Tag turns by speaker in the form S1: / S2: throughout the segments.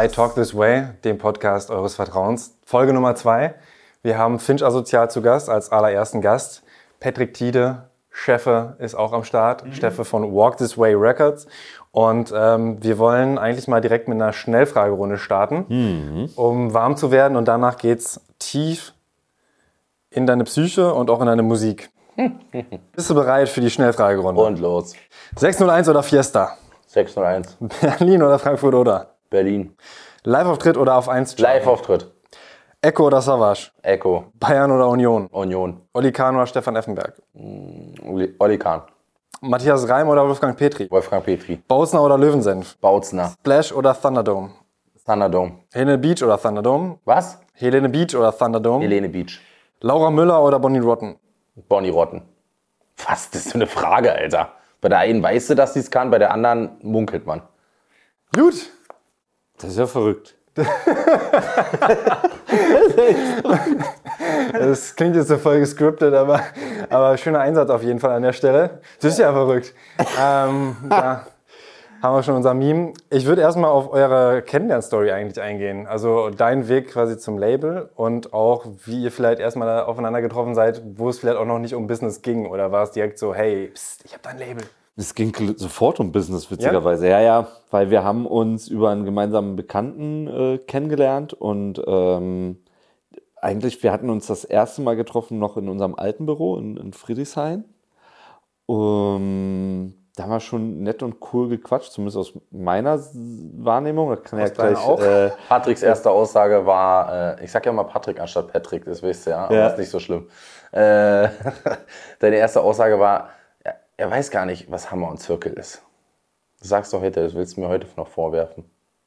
S1: bei Talk This Way, dem Podcast eures Vertrauens. Folge Nummer zwei. Wir haben Finch Asozial zu Gast als allerersten Gast. Patrick Tiede, Cheffe, ist auch am Start. Mhm. Cheffe von Walk This Way Records. Und ähm, wir wollen eigentlich mal direkt mit einer Schnellfragerunde starten, mhm. um warm zu werden. Und danach geht's tief in deine Psyche und auch in deine Musik. Bist du bereit für die Schnellfragerunde?
S2: Und los.
S1: 601 oder Fiesta?
S2: 601.
S1: Berlin oder Frankfurt oder?
S2: Berlin.
S1: Live-Auftritt oder auf 1
S2: Live-Auftritt.
S1: Echo oder Savage?
S2: Echo.
S1: Bayern oder Union?
S2: Union.
S1: Oli Kahn oder Stefan Effenberg?
S2: Mm, Oli Kahn.
S1: Matthias Reim oder Wolfgang Petri?
S2: Wolfgang Petri.
S1: Bautzner oder Löwensenf?
S2: Bautzner.
S1: Splash oder Thunderdome?
S2: Thunderdome.
S1: Helene Beach oder Thunderdome?
S2: Was?
S1: Helene Beach oder Thunderdome?
S2: Helene Beach.
S1: Laura Müller oder Bonnie Rotten?
S2: Bonnie Rotten. Was? Das ist so eine Frage, Alter. Bei der einen weißt du, dass sie es kann, bei der anderen munkelt man.
S1: Gut.
S3: Das ist ja verrückt.
S1: das klingt jetzt so voll gescriptet, aber, aber schöner Einsatz auf jeden Fall an der Stelle. Das ist ja verrückt. Ähm, ja, haben wir schon unser Meme. Ich würde erstmal auf eure Kennenlernstory eigentlich eingehen. Also dein Weg quasi zum Label und auch wie ihr vielleicht erstmal aufeinander getroffen seid, wo es vielleicht auch noch nicht um Business ging. Oder war es direkt so, hey, pst, ich habe dein Label.
S3: Es ging sofort um Business, witzigerweise. Ja? ja, ja, weil wir haben uns über einen gemeinsamen Bekannten äh, kennengelernt und ähm, eigentlich, wir hatten uns das erste Mal getroffen noch in unserem alten Büro in, in Friedrichshain. Um, da haben wir schon nett und cool gequatscht, zumindest aus meiner Wahrnehmung. Das kann ja gleich,
S2: auch. Äh, Patricks erste Aussage war, äh, ich sag ja mal Patrick anstatt Patrick, das wisst ihr ja, aber ja. ist nicht so schlimm. Äh, deine erste Aussage war, er weiß gar nicht, was Hammer und Zirkel ist. Du sagst doch heute, das willst du mir heute noch vorwerfen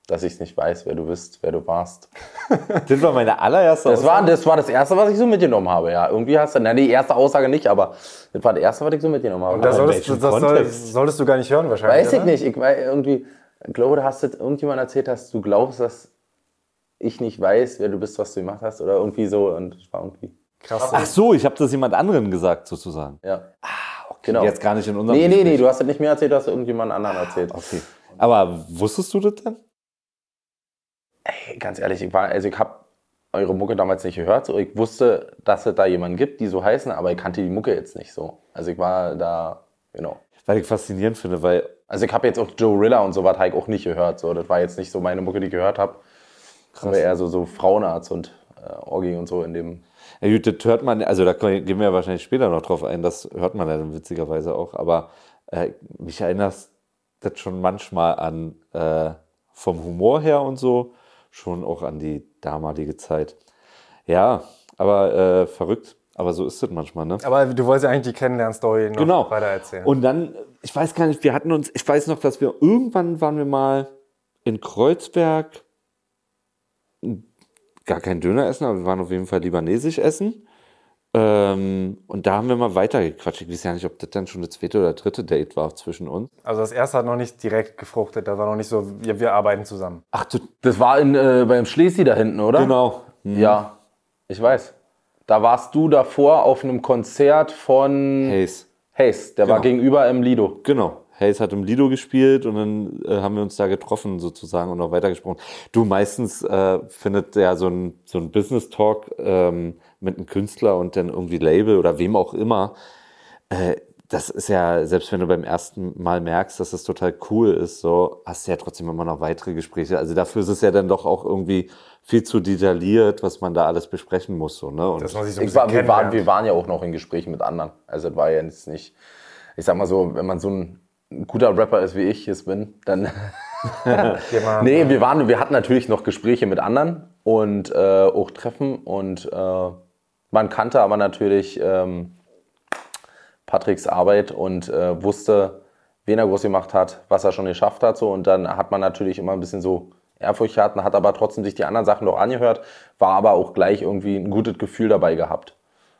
S2: dass ich es nicht weiß, wer du bist, wer du warst.
S3: das war meine allererste
S2: das Aussage. War, das war das Erste, was ich so mitgenommen habe, ja. Irgendwie hast du, na, die erste Aussage nicht, aber das war das Erste, was ich so mitgenommen habe.
S1: Und das, solltest, das soll, solltest, du gar nicht hören wahrscheinlich,
S2: Weiß ich oder? nicht. Ich weiß irgendwie, glaube, du hast irgendjemand erzählt, dass du glaubst, dass ich nicht weiß, wer du bist, was du gemacht hast oder irgendwie so und das war irgendwie...
S3: Krass. Ach so, ich habe das jemand anderen gesagt, sozusagen.
S2: Ja.
S3: Ah. Genau. Jetzt gar nicht in unserem
S2: Nee, nee, nee, du hast das nicht mir erzählt, du hast irgendjemand anderen erzählt.
S3: Okay. Aber wusstest du das denn?
S2: ey, ganz ehrlich, ich war, also ich habe eure Mucke damals nicht gehört. So, ich wusste, dass es da jemanden gibt, die so heißen, aber ich kannte die Mucke jetzt nicht so. Also ich war da, genau.
S3: Weil ich faszinierend finde, weil.
S2: Also ich habe jetzt auch Joe Rilla und so was halt auch nicht gehört. So, das war jetzt nicht so meine Mucke, die ich gehört habe. Krass. Aber eher so, so Frauenarzt und äh, Orgi und so in dem.
S3: Ja gut, das hört man, also da gehen wir ja wahrscheinlich später noch drauf ein, das hört man ja dann witzigerweise auch. Aber äh, mich erinnert das schon manchmal an äh, vom Humor her und so schon auch an die damalige Zeit. Ja, aber äh, verrückt. Aber so ist es manchmal, ne?
S1: Aber du wolltest ja eigentlich die Kennenlernstory noch
S3: genau.
S1: weiter erzählen.
S3: Und dann, ich weiß gar nicht, wir hatten uns, ich weiß noch, dass wir irgendwann waren wir mal in Kreuzberg gar kein Döner essen, aber wir waren auf jeden Fall libanesisch essen. Ähm, und da haben wir mal weitergequatscht. Ich weiß ja nicht, ob das dann schon das zweite oder dritte Date war zwischen uns.
S1: Also das erste hat noch nicht direkt gefruchtet, da war noch nicht so, wir, wir arbeiten zusammen.
S2: Ach, du, das war in, äh, beim Schlesi da hinten, oder?
S3: Genau.
S2: Mhm. Ja, ich weiß. Da warst du davor auf einem Konzert von
S3: Hayes.
S2: Hayes, der genau. war gegenüber im Lido.
S3: Genau. Hayes hat im Lido gespielt und dann äh, haben wir uns da getroffen sozusagen und noch weitergesprochen. Du, meistens äh, findet ja so ein, so ein Business Talk ähm, mit einem Künstler und dann irgendwie Label oder wem auch immer. Äh, das ist ja, selbst wenn du beim ersten Mal merkst, dass das total cool ist, so hast du ja trotzdem immer noch weitere Gespräche. Also dafür ist es ja dann doch auch irgendwie viel zu detailliert, was man da alles besprechen muss. So, ne?
S2: Und das muss ich so ein war, wir, waren, wir waren ja auch noch in Gesprächen mit anderen. Also es war ja jetzt nicht, ich sag mal so, wenn man so ein guter Rapper ist, wie ich es bin, dann. nee, wir, waren, wir hatten natürlich noch Gespräche mit anderen und äh, auch Treffen und äh, man kannte aber natürlich ähm, Patricks Arbeit und äh, wusste, wen er groß gemacht hat, was er schon geschafft hat. So. Und dann hat man natürlich immer ein bisschen so Ehrfurcht gehabt, hat aber trotzdem sich die anderen Sachen noch angehört, war aber auch gleich irgendwie ein gutes Gefühl dabei gehabt.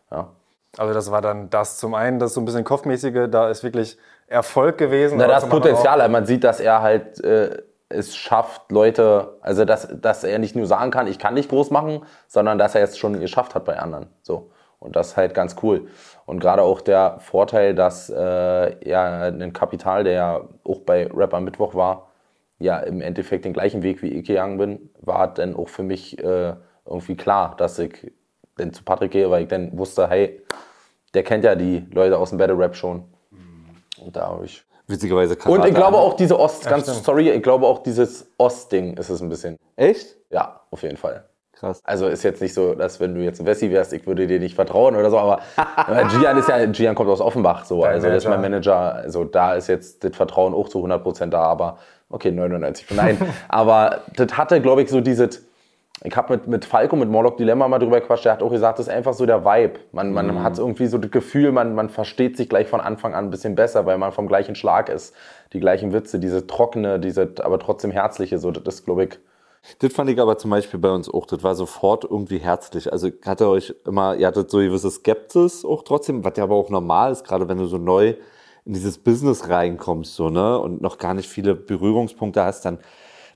S2: Ja.
S1: Also das war dann das zum einen, das so ein bisschen kopfmäßige, da ist wirklich Erfolg gewesen.
S2: Na, das Potenzial, man sieht, dass er halt äh, es schafft, Leute, also dass, dass er nicht nur sagen kann, ich kann nicht groß machen, sondern dass er es schon geschafft hat bei anderen. So. Und das ist halt ganz cool. Und gerade auch der Vorteil, dass äh, ja ein Kapital, der ja auch bei Rapper Mittwoch war, ja im Endeffekt den gleichen Weg wie ich gegangen bin, war dann auch für mich äh, irgendwie klar, dass ich dann zu Patrick gehe, weil ich dann wusste, hey, der kennt ja die Leute aus dem Battle Rap schon. Und da habe ich.
S3: Witzigerweise
S2: Karate Und ich glaube auch diese Ost, ganz stimmt. sorry, ich glaube auch dieses Ost-Ding ist es ein bisschen.
S3: Echt?
S2: Ja, auf jeden Fall. Krass. Also ist jetzt nicht so, dass wenn du jetzt ein Wessi wärst, ich würde dir nicht vertrauen oder so, aber Gian ist ja, Gian kommt aus Offenbach, so, also das ist mein Manager, also da ist jetzt das Vertrauen auch zu 100% da, aber okay, 99, nein, aber das hatte, glaube ich, so dieses, ich habe mit, mit Falco, mit Morlock Dilemma mal drüber gequatscht, der hat auch gesagt, das ist einfach so der Vibe. Man, man mhm. hat irgendwie so das Gefühl, man, man versteht sich gleich von Anfang an ein bisschen besser, weil man vom gleichen Schlag ist. Die gleichen Witze, diese trockene, diese aber trotzdem herzliche, so das ist, glaube ich.
S3: Das fand ich aber zum Beispiel bei uns auch, das war sofort irgendwie herzlich. Also hatte euch immer, ihr hattet so gewisse Skepsis auch trotzdem, was ja aber auch normal ist, gerade wenn du so neu in dieses Business reinkommst, so, ne, und noch gar nicht viele Berührungspunkte hast, dann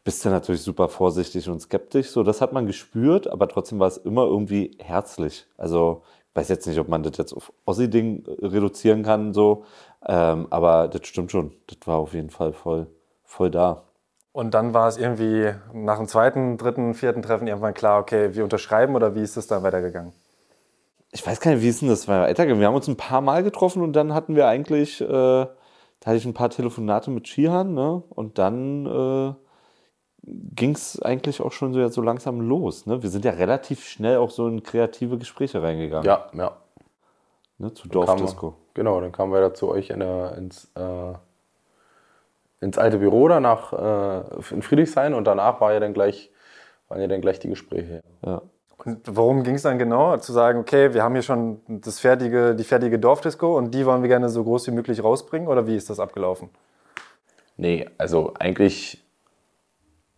S3: bist du natürlich super vorsichtig und skeptisch. So, das hat man gespürt, aber trotzdem war es immer irgendwie herzlich. Also, ich weiß jetzt nicht, ob man das jetzt auf Ossi-Ding reduzieren kann, so, ähm, aber das stimmt schon. Das war auf jeden Fall voll, voll da.
S1: Und dann war es irgendwie nach dem zweiten, dritten, vierten Treffen irgendwann klar, okay, wir unterschreiben oder wie ist es dann weitergegangen?
S3: Ich weiß gar nicht, wie ist denn das weitergegangen? Wir haben uns ein paar Mal getroffen und dann hatten wir eigentlich, äh, da hatte ich ein paar Telefonate mit Shihan, ne? Und dann äh, ging es eigentlich auch schon so, so langsam los. Ne? Wir sind ja relativ schnell auch so in kreative Gespräche reingegangen.
S2: Ja, ja.
S3: Ne, zu Dorfdisco.
S2: Genau, dann kamen wir da zu euch in der, ins, äh, ins alte Büro danach äh, in Friedrichshain und danach war ja dann gleich, waren ja dann gleich die Gespräche.
S1: Ja. Und worum ging es dann genau? Zu sagen, okay, wir haben hier schon das fertige, die fertige Dorfdisco und die wollen wir gerne so groß wie möglich rausbringen oder wie ist das abgelaufen?
S2: Nee, also eigentlich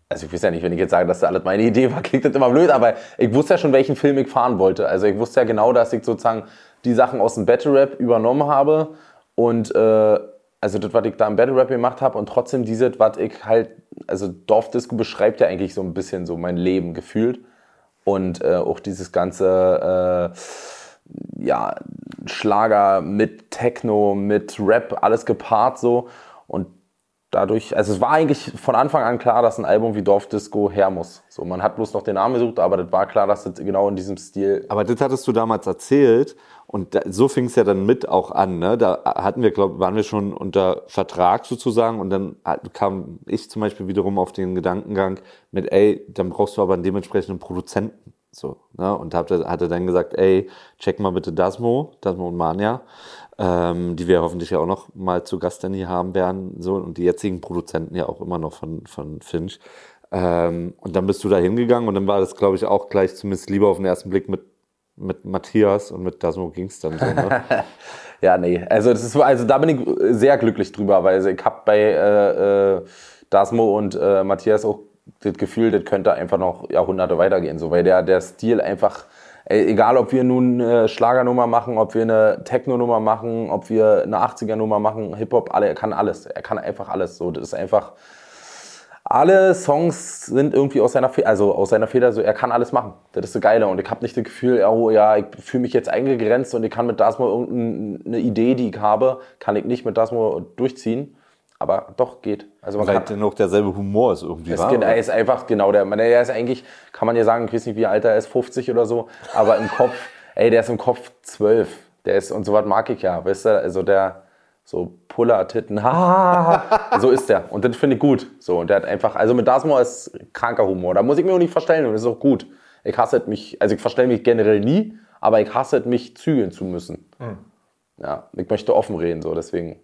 S2: also ich weiß ja nicht, wenn ich jetzt sage, dass das alles meine Idee war, klingt das immer blöd, aber ich wusste ja schon, welchen Film ich fahren wollte. Also ich wusste ja genau, dass ich sozusagen die Sachen aus dem Battle Rap übernommen habe und äh, also das, was ich da im Battle Rap gemacht habe und trotzdem dieses, was ich halt, also Dorfdisco beschreibt ja eigentlich so ein bisschen so mein Leben gefühlt und äh, auch dieses ganze äh, ja, Schlager mit Techno, mit Rap, alles gepaart so und dadurch, also es war eigentlich von Anfang an klar, dass ein Album wie Dorfdisco her muss. So, man hat bloß noch den Namen gesucht, aber das war klar, dass das genau in diesem Stil.
S3: Aber das hattest du damals erzählt und da, so fing es ja dann mit auch an. Ne? Da hatten wir, glaube waren wir schon unter Vertrag sozusagen und dann kam ich zum Beispiel wiederum auf den Gedankengang mit, ey, dann brauchst du aber einen dementsprechenden Produzenten. So, ne? Und hatte, hatte dann gesagt, ey, check mal bitte Dasmo, Dasmo und Mania ähm, die wir hoffentlich ja auch noch mal zu Gast dann hier haben werden. So, und die jetzigen Produzenten ja auch immer noch von, von Finch. Ähm, und dann bist du da hingegangen und dann war das, glaube ich, auch gleich zumindest lieber auf den ersten Blick mit, mit Matthias und mit Dasmo ging es dann so. Ne?
S2: ja, nee, also, das ist, also da bin ich sehr glücklich drüber, weil ich habe bei äh, äh, Dasmo und äh, Matthias auch das Gefühl, das könnte einfach noch Jahrhunderte weitergehen, so, weil der, der Stil einfach egal ob wir nun eine Schlagernummer machen, ob wir eine Techno-Nummer machen, ob wir eine 80er-Nummer machen, Hip-Hop, alle, er kann alles. Er kann einfach alles. So, das ist einfach. Alle Songs sind irgendwie aus seiner, also aus seiner Feder so, er kann alles machen. Das ist so geil. Und ich habe nicht das Gefühl, oh ja, ich fühle mich jetzt eingegrenzt und ich kann mit Dasmo irgendeine Idee, die ich habe, kann ich nicht mit Dasmo durchziehen. Aber doch, geht.
S3: Also man Weil kann, noch derselbe Humor ist irgendwie,
S2: es Er ist einfach, genau, der, er ist eigentlich, kann man ja sagen, ich weiß nicht, wie alt er ist, 50 oder so, aber im Kopf, ey, der ist im Kopf 12. Der ist, und so was mag ich ja, weißt du, also der, so Puller-Titten, so ist der. Und das finde ich gut. So, und der hat einfach, also mit Dasmo ist kranker Humor. Da muss ich mir auch nicht verstellen und das ist auch gut. Ich hasse mich, also ich verstelle mich generell nie, aber ich hasse mich zügeln zu müssen. Mhm. Ja, ich möchte offen reden, so, deswegen.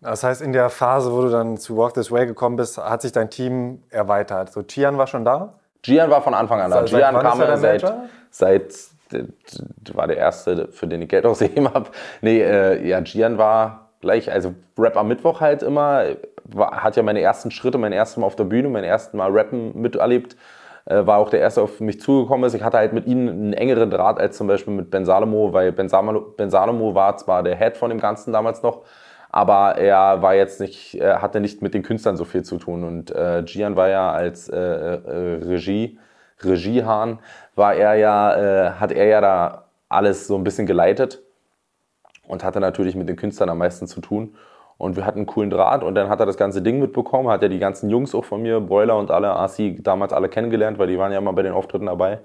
S1: Das heißt, in der Phase, wo du dann zu Walk This Way gekommen bist, hat sich dein Team erweitert. So, Gian war schon da?
S2: Gian war von Anfang an da. Seit, Gian kam ja seit, seit, war der erste, für den ich Geld ausgegeben habe. Nee, äh, ja, Gian war gleich, also Rap am Mittwoch halt immer, war, hat ja meine ersten Schritte, mein erstes Mal auf der Bühne, mein erstes Mal Rappen miterlebt. Äh, war auch der erste, auf mich zugekommen ist. Ich hatte halt mit ihnen einen engeren Draht als zum Beispiel mit Ben Salomo, weil Ben Salomo, ben Salomo war zwar der Head von dem Ganzen damals noch, aber er war jetzt nicht, er hatte nicht mit den Künstlern so viel zu tun. Und äh, Gian war ja als äh, äh, Regie, Regiehahn, war er ja, äh, hat er ja da alles so ein bisschen geleitet und hatte natürlich mit den Künstlern am meisten zu tun. Und wir hatten einen coolen Draht und dann hat er das ganze Ding mitbekommen, hat er die ganzen Jungs auch von mir, Broiler und alle AC, damals alle kennengelernt, weil die waren ja immer bei den Auftritten dabei.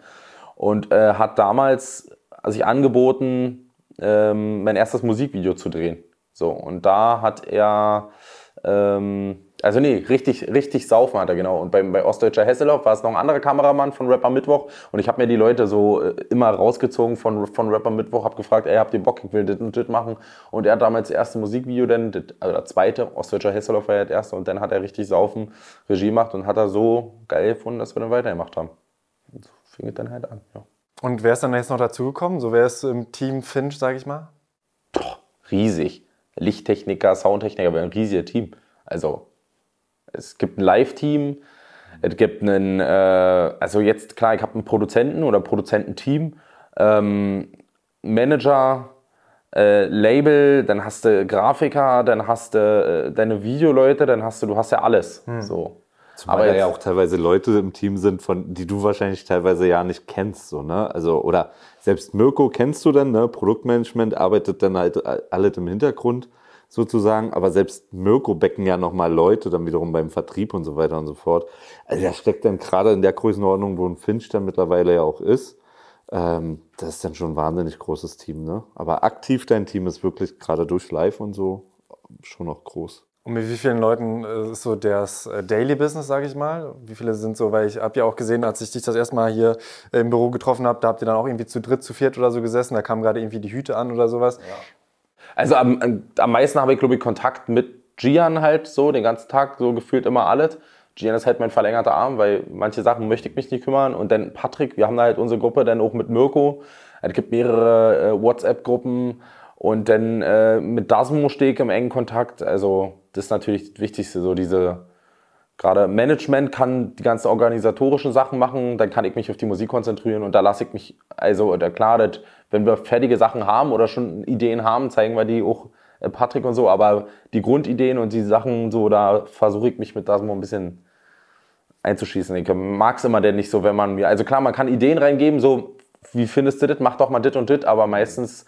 S2: Und äh, hat damals sich angeboten, ähm, mein erstes Musikvideo zu drehen. So, und da hat er ähm, also nee, richtig, richtig saufen hat er, genau. Und bei, bei Ostdeutscher Hesselhoff war es noch ein anderer Kameramann von Rapper Mittwoch. Und ich habe mir die Leute so äh, immer rausgezogen von, von Rapper Mittwoch, habe gefragt, ey, habt ihr Bock, ich will das und das machen. Und er hat damals das erste Musikvideo, dann, das, also das zweite, Ostdeutscher Hesselhoff war ja das erste. Und dann hat er richtig saufen, Regie gemacht und hat er so geil gefunden, dass wir dann weitergemacht haben. Und so fing es dann halt an, ja.
S1: Und wer ist dann jetzt noch dazugekommen? So wer ist im Team Finch, sag ich mal?
S2: Doch, riesig. Lichttechniker, Soundtechniker, wir haben ein riesiges Team. Also es gibt ein Live-Team, es gibt einen, äh, also jetzt klar, ich habe einen Produzenten oder Produzententeam, ähm, Manager, äh, Label, dann hast du Grafiker, dann hast du äh, deine Videoleute, dann hast du, du hast ja alles. Hm. So.
S3: Zumal Aber ja auch teilweise Leute im Team sind, von die du wahrscheinlich teilweise ja nicht kennst, so, ne? Also, oder selbst Mirko kennst du dann, ne? Produktmanagement arbeitet dann halt alles im Hintergrund sozusagen, aber selbst Mirko becken ja nochmal Leute dann wiederum beim Vertrieb und so weiter und so fort. Also da steckt dann gerade in der Größenordnung, wo ein Finch dann mittlerweile ja auch ist, ähm, das ist dann schon ein wahnsinnig großes Team, ne? Aber aktiv dein Team ist wirklich gerade durch Live und so schon noch groß.
S1: Und mit wie vielen Leuten äh, ist so das äh, Daily Business, sage ich mal? Wie viele sind so, weil ich habe ja auch gesehen, als ich dich das erste Mal hier im Büro getroffen habe, da habt ihr dann auch irgendwie zu dritt, zu viert oder so gesessen, da kamen gerade irgendwie die Hüte an oder sowas. Ja.
S2: Also am, am meisten habe ich, glaube ich, Kontakt mit Gian halt so, den ganzen Tag, so gefühlt immer alles. Gian ist halt mein verlängerter Arm, weil manche Sachen möchte ich mich nicht kümmern. Und dann Patrick, wir haben da halt unsere Gruppe dann auch mit Mirko. Es gibt mehrere äh, WhatsApp-Gruppen. Und dann äh, mit Dasmo stehe ich im engen Kontakt. Also das ist natürlich das Wichtigste, so diese gerade Management kann die ganzen organisatorischen Sachen machen, dann kann ich mich auf die Musik konzentrieren und da lasse ich mich, also klar, das, wenn wir fertige Sachen haben oder schon Ideen haben, zeigen wir die auch äh, Patrick und so, aber die Grundideen und die Sachen so, da versuche ich mich mit das mal ein bisschen einzuschießen. Ich mag es immer denn nicht so, wenn man mir, also klar, man kann Ideen reingeben, so, wie findest du das, mach doch mal dit und dit, aber meistens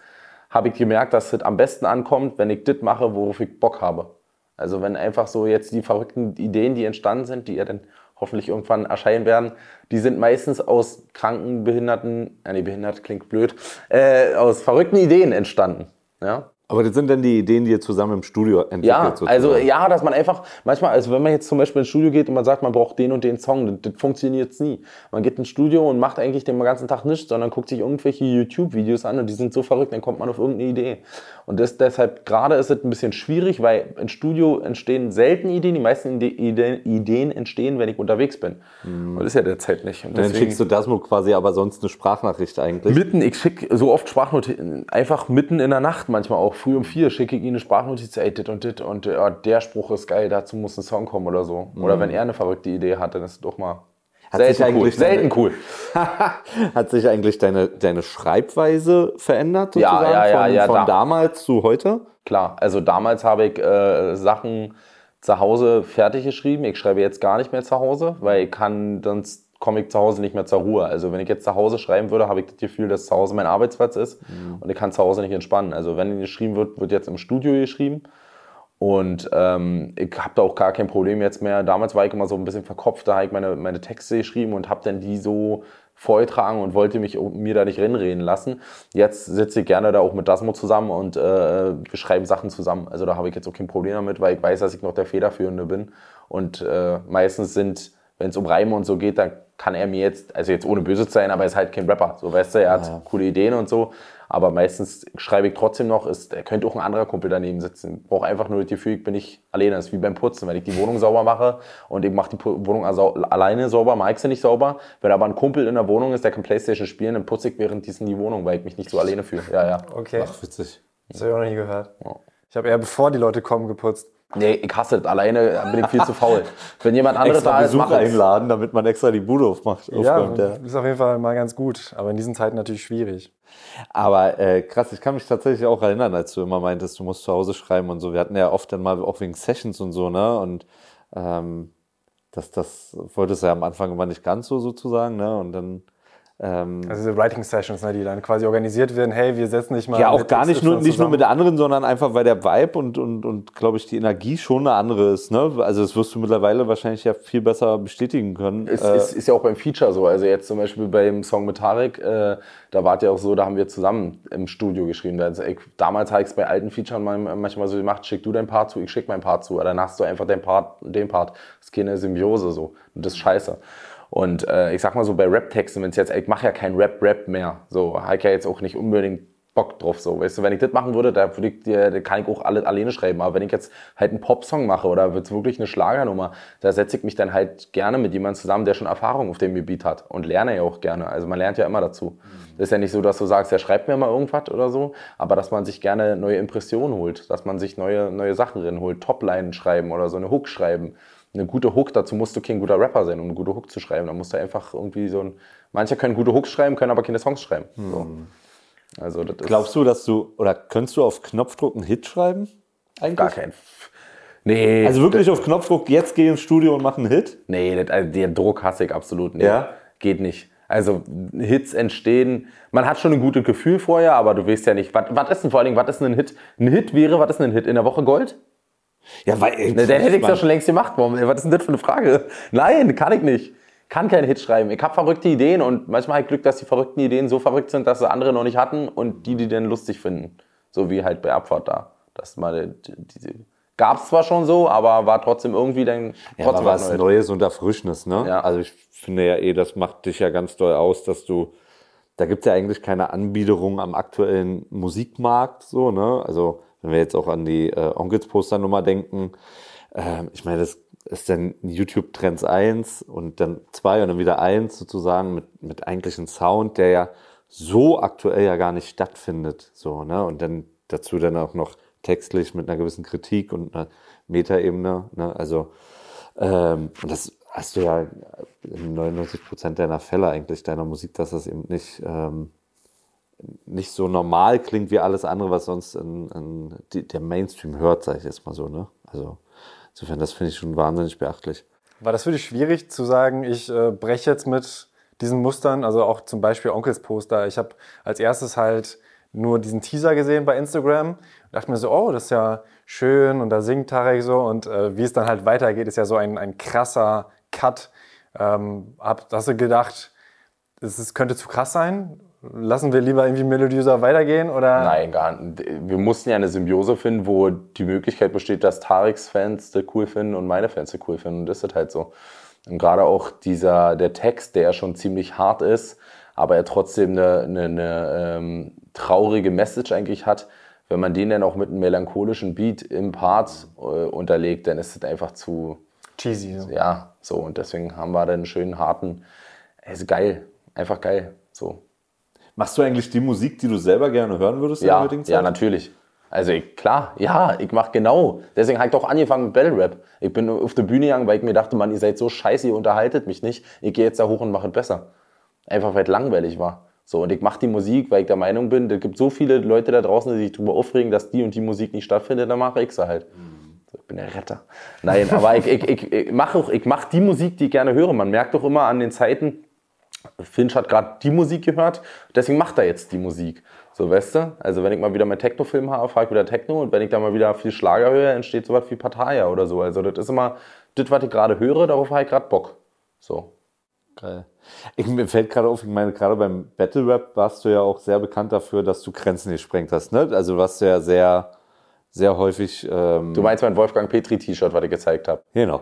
S2: habe ich gemerkt, dass es am besten ankommt, wenn ich dit mache, worauf ich Bock habe. Also wenn einfach so jetzt die verrückten Ideen, die entstanden sind, die ja dann hoffentlich irgendwann erscheinen werden, die sind meistens aus kranken, behinderten, äh, nee, behindert klingt blöd, äh, aus verrückten Ideen entstanden. Ja?
S3: Aber das sind dann die Ideen, die ihr zusammen im Studio entwickelt?
S2: Ja, sozusagen. also ja, dass man einfach, manchmal, also wenn man jetzt zum Beispiel ins Studio geht und man sagt, man braucht den und den Song, das, das funktioniert nie. Man geht ins Studio und macht eigentlich den ganzen Tag nichts, sondern guckt sich irgendwelche YouTube-Videos an und die sind so verrückt, dann kommt man auf irgendeine Idee. Und das, deshalb gerade ist es ein bisschen schwierig, weil im Studio entstehen selten Ideen, die meisten Ideen, entstehen, wenn ich unterwegs bin. Mhm. Und das ist ja derzeit nicht.
S3: Und deswegen, dann schickst du das nur quasi aber sonst eine Sprachnachricht eigentlich?
S2: Mitten, ich schicke so oft Sprachnotizen, einfach mitten in der Nacht manchmal auch, früh um vier schicke ich ihm eine Sprachnotiz, ey, dit und dit und äh, der Spruch ist geil, dazu muss ein Song kommen oder so. Mhm. Oder wenn er eine verrückte Idee hat, dann ist es doch mal
S3: hat selten cool. Selten cool. hat sich eigentlich deine, deine Schreibweise verändert
S2: sozusagen? Ja, ja, ja,
S3: von,
S2: ja,
S3: von da. damals zu heute?
S2: Klar, also damals habe ich äh, Sachen zu Hause fertig geschrieben. Ich schreibe jetzt gar nicht mehr zu Hause, weil ich kann sonst komme ich zu Hause nicht mehr zur Ruhe. Also wenn ich jetzt zu Hause schreiben würde, habe ich das Gefühl, dass zu Hause mein Arbeitsplatz ist mhm. und ich kann zu Hause nicht entspannen. Also wenn geschrieben wird, wird jetzt im Studio geschrieben. Und ähm, ich habe da auch gar kein Problem jetzt mehr. Damals war ich immer so ein bisschen verkopft, da habe ich meine, meine Texte geschrieben und habe dann die so vorgetragen und wollte mich mir da nicht reden lassen. Jetzt sitze ich gerne da auch mit Dasmo zusammen und äh, wir schreiben Sachen zusammen. Also da habe ich jetzt auch kein Problem damit, weil ich weiß, dass ich noch der Federführende bin. Und äh, meistens sind, wenn es um Reime und so geht, dann kann er mir jetzt, also jetzt ohne böse zu sein, aber er ist halt kein Rapper. So weißt du, er hat ja. coole Ideen und so. Aber meistens schreibe ich trotzdem noch, ist, er könnte auch ein anderer Kumpel daneben sitzen. Ich brauche einfach nur das Gefühl, ich bin nicht alleine. Das ist wie beim Putzen. Wenn ich die Wohnung sauber mache und ich mache die Wohnung alleine sauber, mag ich sie nicht sauber. Wenn aber ein Kumpel in der Wohnung ist, der kann Playstation spielen, dann putze ich währenddessen die Wohnung, weil ich mich nicht so alleine fühle. Ja, ja.
S1: Okay. Ach, witzig. Das habe ich auch noch nie gehört. Ja. Ich habe eher bevor die Leute kommen geputzt.
S2: Nee, ich hasse das. Alleine bin ich viel zu faul. Wenn jemand anderes
S3: da ist, Besuch einladen, damit man extra die Bude aufmacht.
S1: Ja, aufräumt, ja, ist auf jeden Fall mal ganz gut. Aber in diesen Zeiten natürlich schwierig.
S3: Aber äh, krass, ich kann mich tatsächlich auch erinnern, als du immer meintest, du musst zu Hause schreiben und so. Wir hatten ja oft dann mal auch wegen Sessions und so, ne? Und ähm, das, das wolltest du ja am Anfang immer nicht ganz so sozusagen, ne? Und dann
S1: ähm, also diese Writing Sessions, ne, die dann quasi organisiert werden, hey, wir setzen nicht mal.
S3: Ja, auch gar nicht nur, nicht nur mit der anderen, sondern einfach, weil der Vibe und, und, und glaube ich, die Energie schon eine andere ist. Ne? Also das wirst du mittlerweile wahrscheinlich ja viel besser bestätigen können.
S2: Es äh, ist, ist, ja auch beim Feature so. Also jetzt zum Beispiel beim Song mit Tarek, äh, da war es ja auch so, da haben wir zusammen im Studio geschrieben. Also ich, damals habe ich es bei alten Features manchmal so gemacht, schick du dein Part zu, ich schick mein Part zu. Dann hast du einfach dein Part, den Part. Das ist keine Symbiose so. Und das ist scheiße. Und äh, ich sag mal so bei Rap-Texten, wenn es jetzt, ich mache ja kein Rap-Rap mehr, so, habe ich ja jetzt auch nicht unbedingt Bock drauf, so, weißt du, wenn ich das machen würde, da, würde ich, da kann ich auch alles alleine schreiben, aber wenn ich jetzt halt einen Popsong mache oder wird es wirklich eine Schlagernummer, da setze ich mich dann halt gerne mit jemandem zusammen, der schon Erfahrung auf dem Gebiet hat und lerne ja auch gerne, also man lernt ja immer dazu. Mhm. Das ist ja nicht so, dass du sagst, ja, schreib mir mal irgendwas oder so, aber dass man sich gerne neue Impressionen holt, dass man sich neue, neue Sachen drin holt, Topline schreiben oder so eine Hook schreiben eine gute Hook, dazu musst du kein guter Rapper sein, um eine gute Hook zu schreiben. Da musst du einfach irgendwie so ein. Manche können gute Hooks schreiben, können aber keine Songs schreiben. Hm. So.
S3: Also Glaubst du, dass du, oder könntest du auf Knopfdruck einen Hit schreiben?
S2: Eigentlich? Gar kein.
S3: Nee. Also wirklich auf Knopfdruck, jetzt geh ins Studio und mach einen Hit?
S2: Nee, das, also den Druck hasse ich absolut nicht. Ja? Geht nicht. Also Hits entstehen, man hat schon ein gutes Gefühl vorher, aber du weißt ja nicht, was ist denn vor allen Dingen, was ist denn ein Hit? Ein Hit wäre, was ist denn ein Hit? In der Woche Gold?
S3: Ja, weil. Ey,
S2: ne, den hätte ich ja schon längst gemacht. Warum? Was ist denn das für eine Frage? Nein, kann ich nicht. Kann keinen Hit schreiben. Ich habe verrückte Ideen und manchmal habe ich Glück, dass die verrückten Ideen so verrückt sind, dass sie andere noch nicht hatten und die, die dann lustig finden. So wie halt bei Abfahrt da. Das mal diese. Gab es zwar schon so, aber war trotzdem irgendwie dann
S3: ja, trotzdem was Neues. Neues und Erfrischendes, ne? Ja. Also ich finde ja eh, das macht dich ja ganz doll aus, dass du, da gibt es ja eigentlich keine Anbiederung am aktuellen Musikmarkt, so, ne? Also wenn wir jetzt auch an die äh, Onkels-Poster-Nummer denken, äh, ich meine, das ist dann YouTube Trends 1 und dann 2 und dann wieder 1 sozusagen mit, mit eigentlich Sound, der ja so aktuell ja gar nicht stattfindet. So, ne? Und dann dazu dann auch noch textlich mit einer gewissen Kritik und einer Metaebene. Ne? Also, ähm, das hast du ja in 99 Prozent deiner Fälle eigentlich deiner Musik, dass das eben nicht ähm, nicht so normal klingt wie alles andere, was sonst in, in die, der Mainstream hört, sage ich jetzt mal so. Ne? Also insofern, das finde ich schon wahnsinnig beachtlich.
S1: War das für dich schwierig zu sagen, ich äh, breche jetzt mit diesen Mustern, also auch zum Beispiel Onkels Poster. Ich habe als erstes halt nur diesen Teaser gesehen bei Instagram und dachte mir so, oh, das ist ja schön und da singt Tarek so und äh, wie es dann halt weitergeht, ist ja so ein, ein krasser Cut. Ähm, hab, hast du gedacht, es könnte zu krass sein? Lassen wir lieber irgendwie melodiöser weitergehen? Oder?
S2: Nein, gar nicht. Wir mussten ja eine Symbiose finden, wo die Möglichkeit besteht, dass Tareks Fans das cool finden und meine Fans das cool finden. Und das ist halt so. Und gerade auch dieser, der Text, der ja schon ziemlich hart ist, aber er trotzdem eine, eine, eine ähm, traurige Message eigentlich hat, wenn man den dann auch mit einem melancholischen Beat im Part äh, unterlegt, dann ist es einfach zu
S1: cheesy.
S2: So. Ja, so. Und deswegen haben wir dann einen schönen, harten, ist geil, einfach geil. So.
S3: Machst du eigentlich die Musik, die du selber gerne hören würdest
S2: in ja, der heutigen Zeit? Ja, natürlich. Also ich, klar, ja, ich mache genau. Deswegen habe ich doch angefangen mit Battle Rap. Ich bin auf der Bühne gegangen, weil ich mir dachte, man, ihr seid so scheiße, ihr unterhaltet mich nicht. Ich gehe jetzt da hoch und mache es besser. Einfach weil es langweilig war. So, und ich mache die Musik, weil ich der Meinung bin, es gibt so viele Leute da draußen, die sich darüber aufregen, dass die und die Musik nicht stattfindet, dann mache ich sie halt. So, ich bin der Retter. Nein, aber ich, ich, ich, ich mache mach die Musik, die ich gerne höre. Man merkt doch immer an den Zeiten, Finch hat gerade die Musik gehört, deswegen macht er jetzt die Musik. So, weißt du? Also, wenn ich mal wieder meinen Techno-Film habe, fahre ich wieder Techno und wenn ich da mal wieder viel Schlager höre, entsteht sowas wie Partaya oder so. Also, das ist immer das, was ich gerade höre, darauf habe ich gerade Bock. So.
S3: Geil. Ich, mir fällt gerade auf, ich meine, gerade beim Battle Rap warst du ja auch sehr bekannt dafür, dass du Grenzen gesprengt hast, ne? Also, warst du ja sehr sehr häufig.
S2: Ähm, du meinst mein Wolfgang Petri T-Shirt, was ich gezeigt habe?
S3: Genau.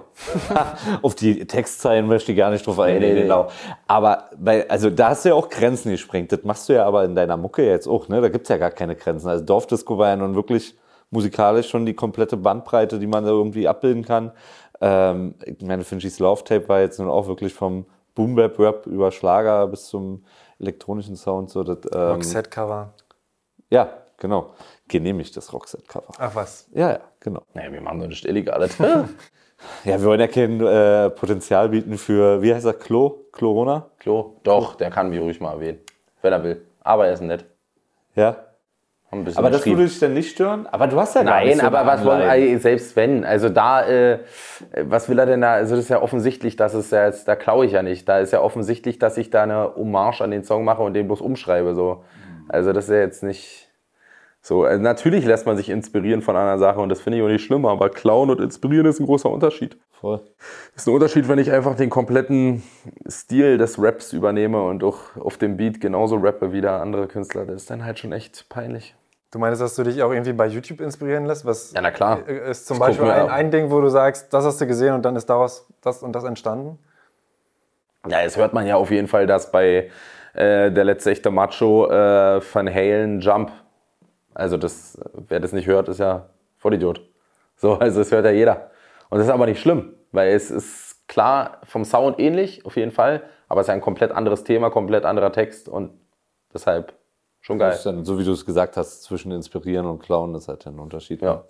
S3: Auf die Textzeilen möchte ich gar nicht drauf eingehen. Nee, nee, genau. Aber bei, also da hast du ja auch Grenzen gesprengt. Das machst du ja aber in deiner Mucke jetzt auch, ne? Da gibt's ja gar keine Grenzen. Also Dorfdisco war ja nun wirklich musikalisch schon die komplette Bandbreite, die man da irgendwie abbilden kann. Ähm, ich meine, Finchys Love Tape war jetzt nun auch wirklich vom Boom Bap Rap über Schlager bis zum elektronischen Sound. So, das,
S1: ähm, Roxette-Cover.
S3: Ja, genau genehmigt, das Rockset-Cover.
S1: Ach was?
S3: Ja, ja, genau.
S2: Naja, wir machen doch nicht illegales.
S3: ja, wir wollen ja kein äh, Potenzial bieten für, wie heißt er, Klo? Corona?
S2: Klo? Doch, der kann mich ruhig mal erwähnen, wenn er will. Aber er ist nett.
S3: Ja? aber das würde dich dann nicht stören? Aber du hast ja
S2: gar Nein, so aber was wollen, selbst wenn, also da, äh, was will er denn da, also das ist ja offensichtlich, dass es ja jetzt, da klaue ich ja nicht, da ist ja offensichtlich, dass ich da eine Hommage an den Song mache und den bloß umschreibe, so. Also das ist ja jetzt nicht, so, also natürlich lässt man sich inspirieren von einer Sache und das finde ich auch nicht schlimm, aber klauen und inspirieren ist ein großer Unterschied. Voll. Das ist ein Unterschied, wenn ich einfach den kompletten Stil des Raps übernehme und auch auf dem Beat genauso rappe wie der andere Künstler. Das ist dann halt schon echt peinlich.
S1: Du meinst, dass du dich auch irgendwie bei YouTube inspirieren lässt? Was
S2: ja, na klar.
S1: Ist zum das Beispiel ein, ein Ding, wo du sagst, das hast du gesehen und dann ist daraus das und das entstanden?
S2: Ja, es hört man ja auf jeden Fall, dass bei äh, der letzte echte Macho äh, Van Halen Jump also das, wer das nicht hört, ist ja Vollidiot. So, also das hört ja jeder. Und das ist aber nicht schlimm, weil es ist klar vom Sound ähnlich, auf jeden Fall, aber es ist ja ein komplett anderes Thema, komplett anderer Text und deshalb schon geil.
S3: Dann, so wie du es gesagt hast, zwischen inspirieren und klauen, ist halt ein Unterschied.
S2: Ja. Ne?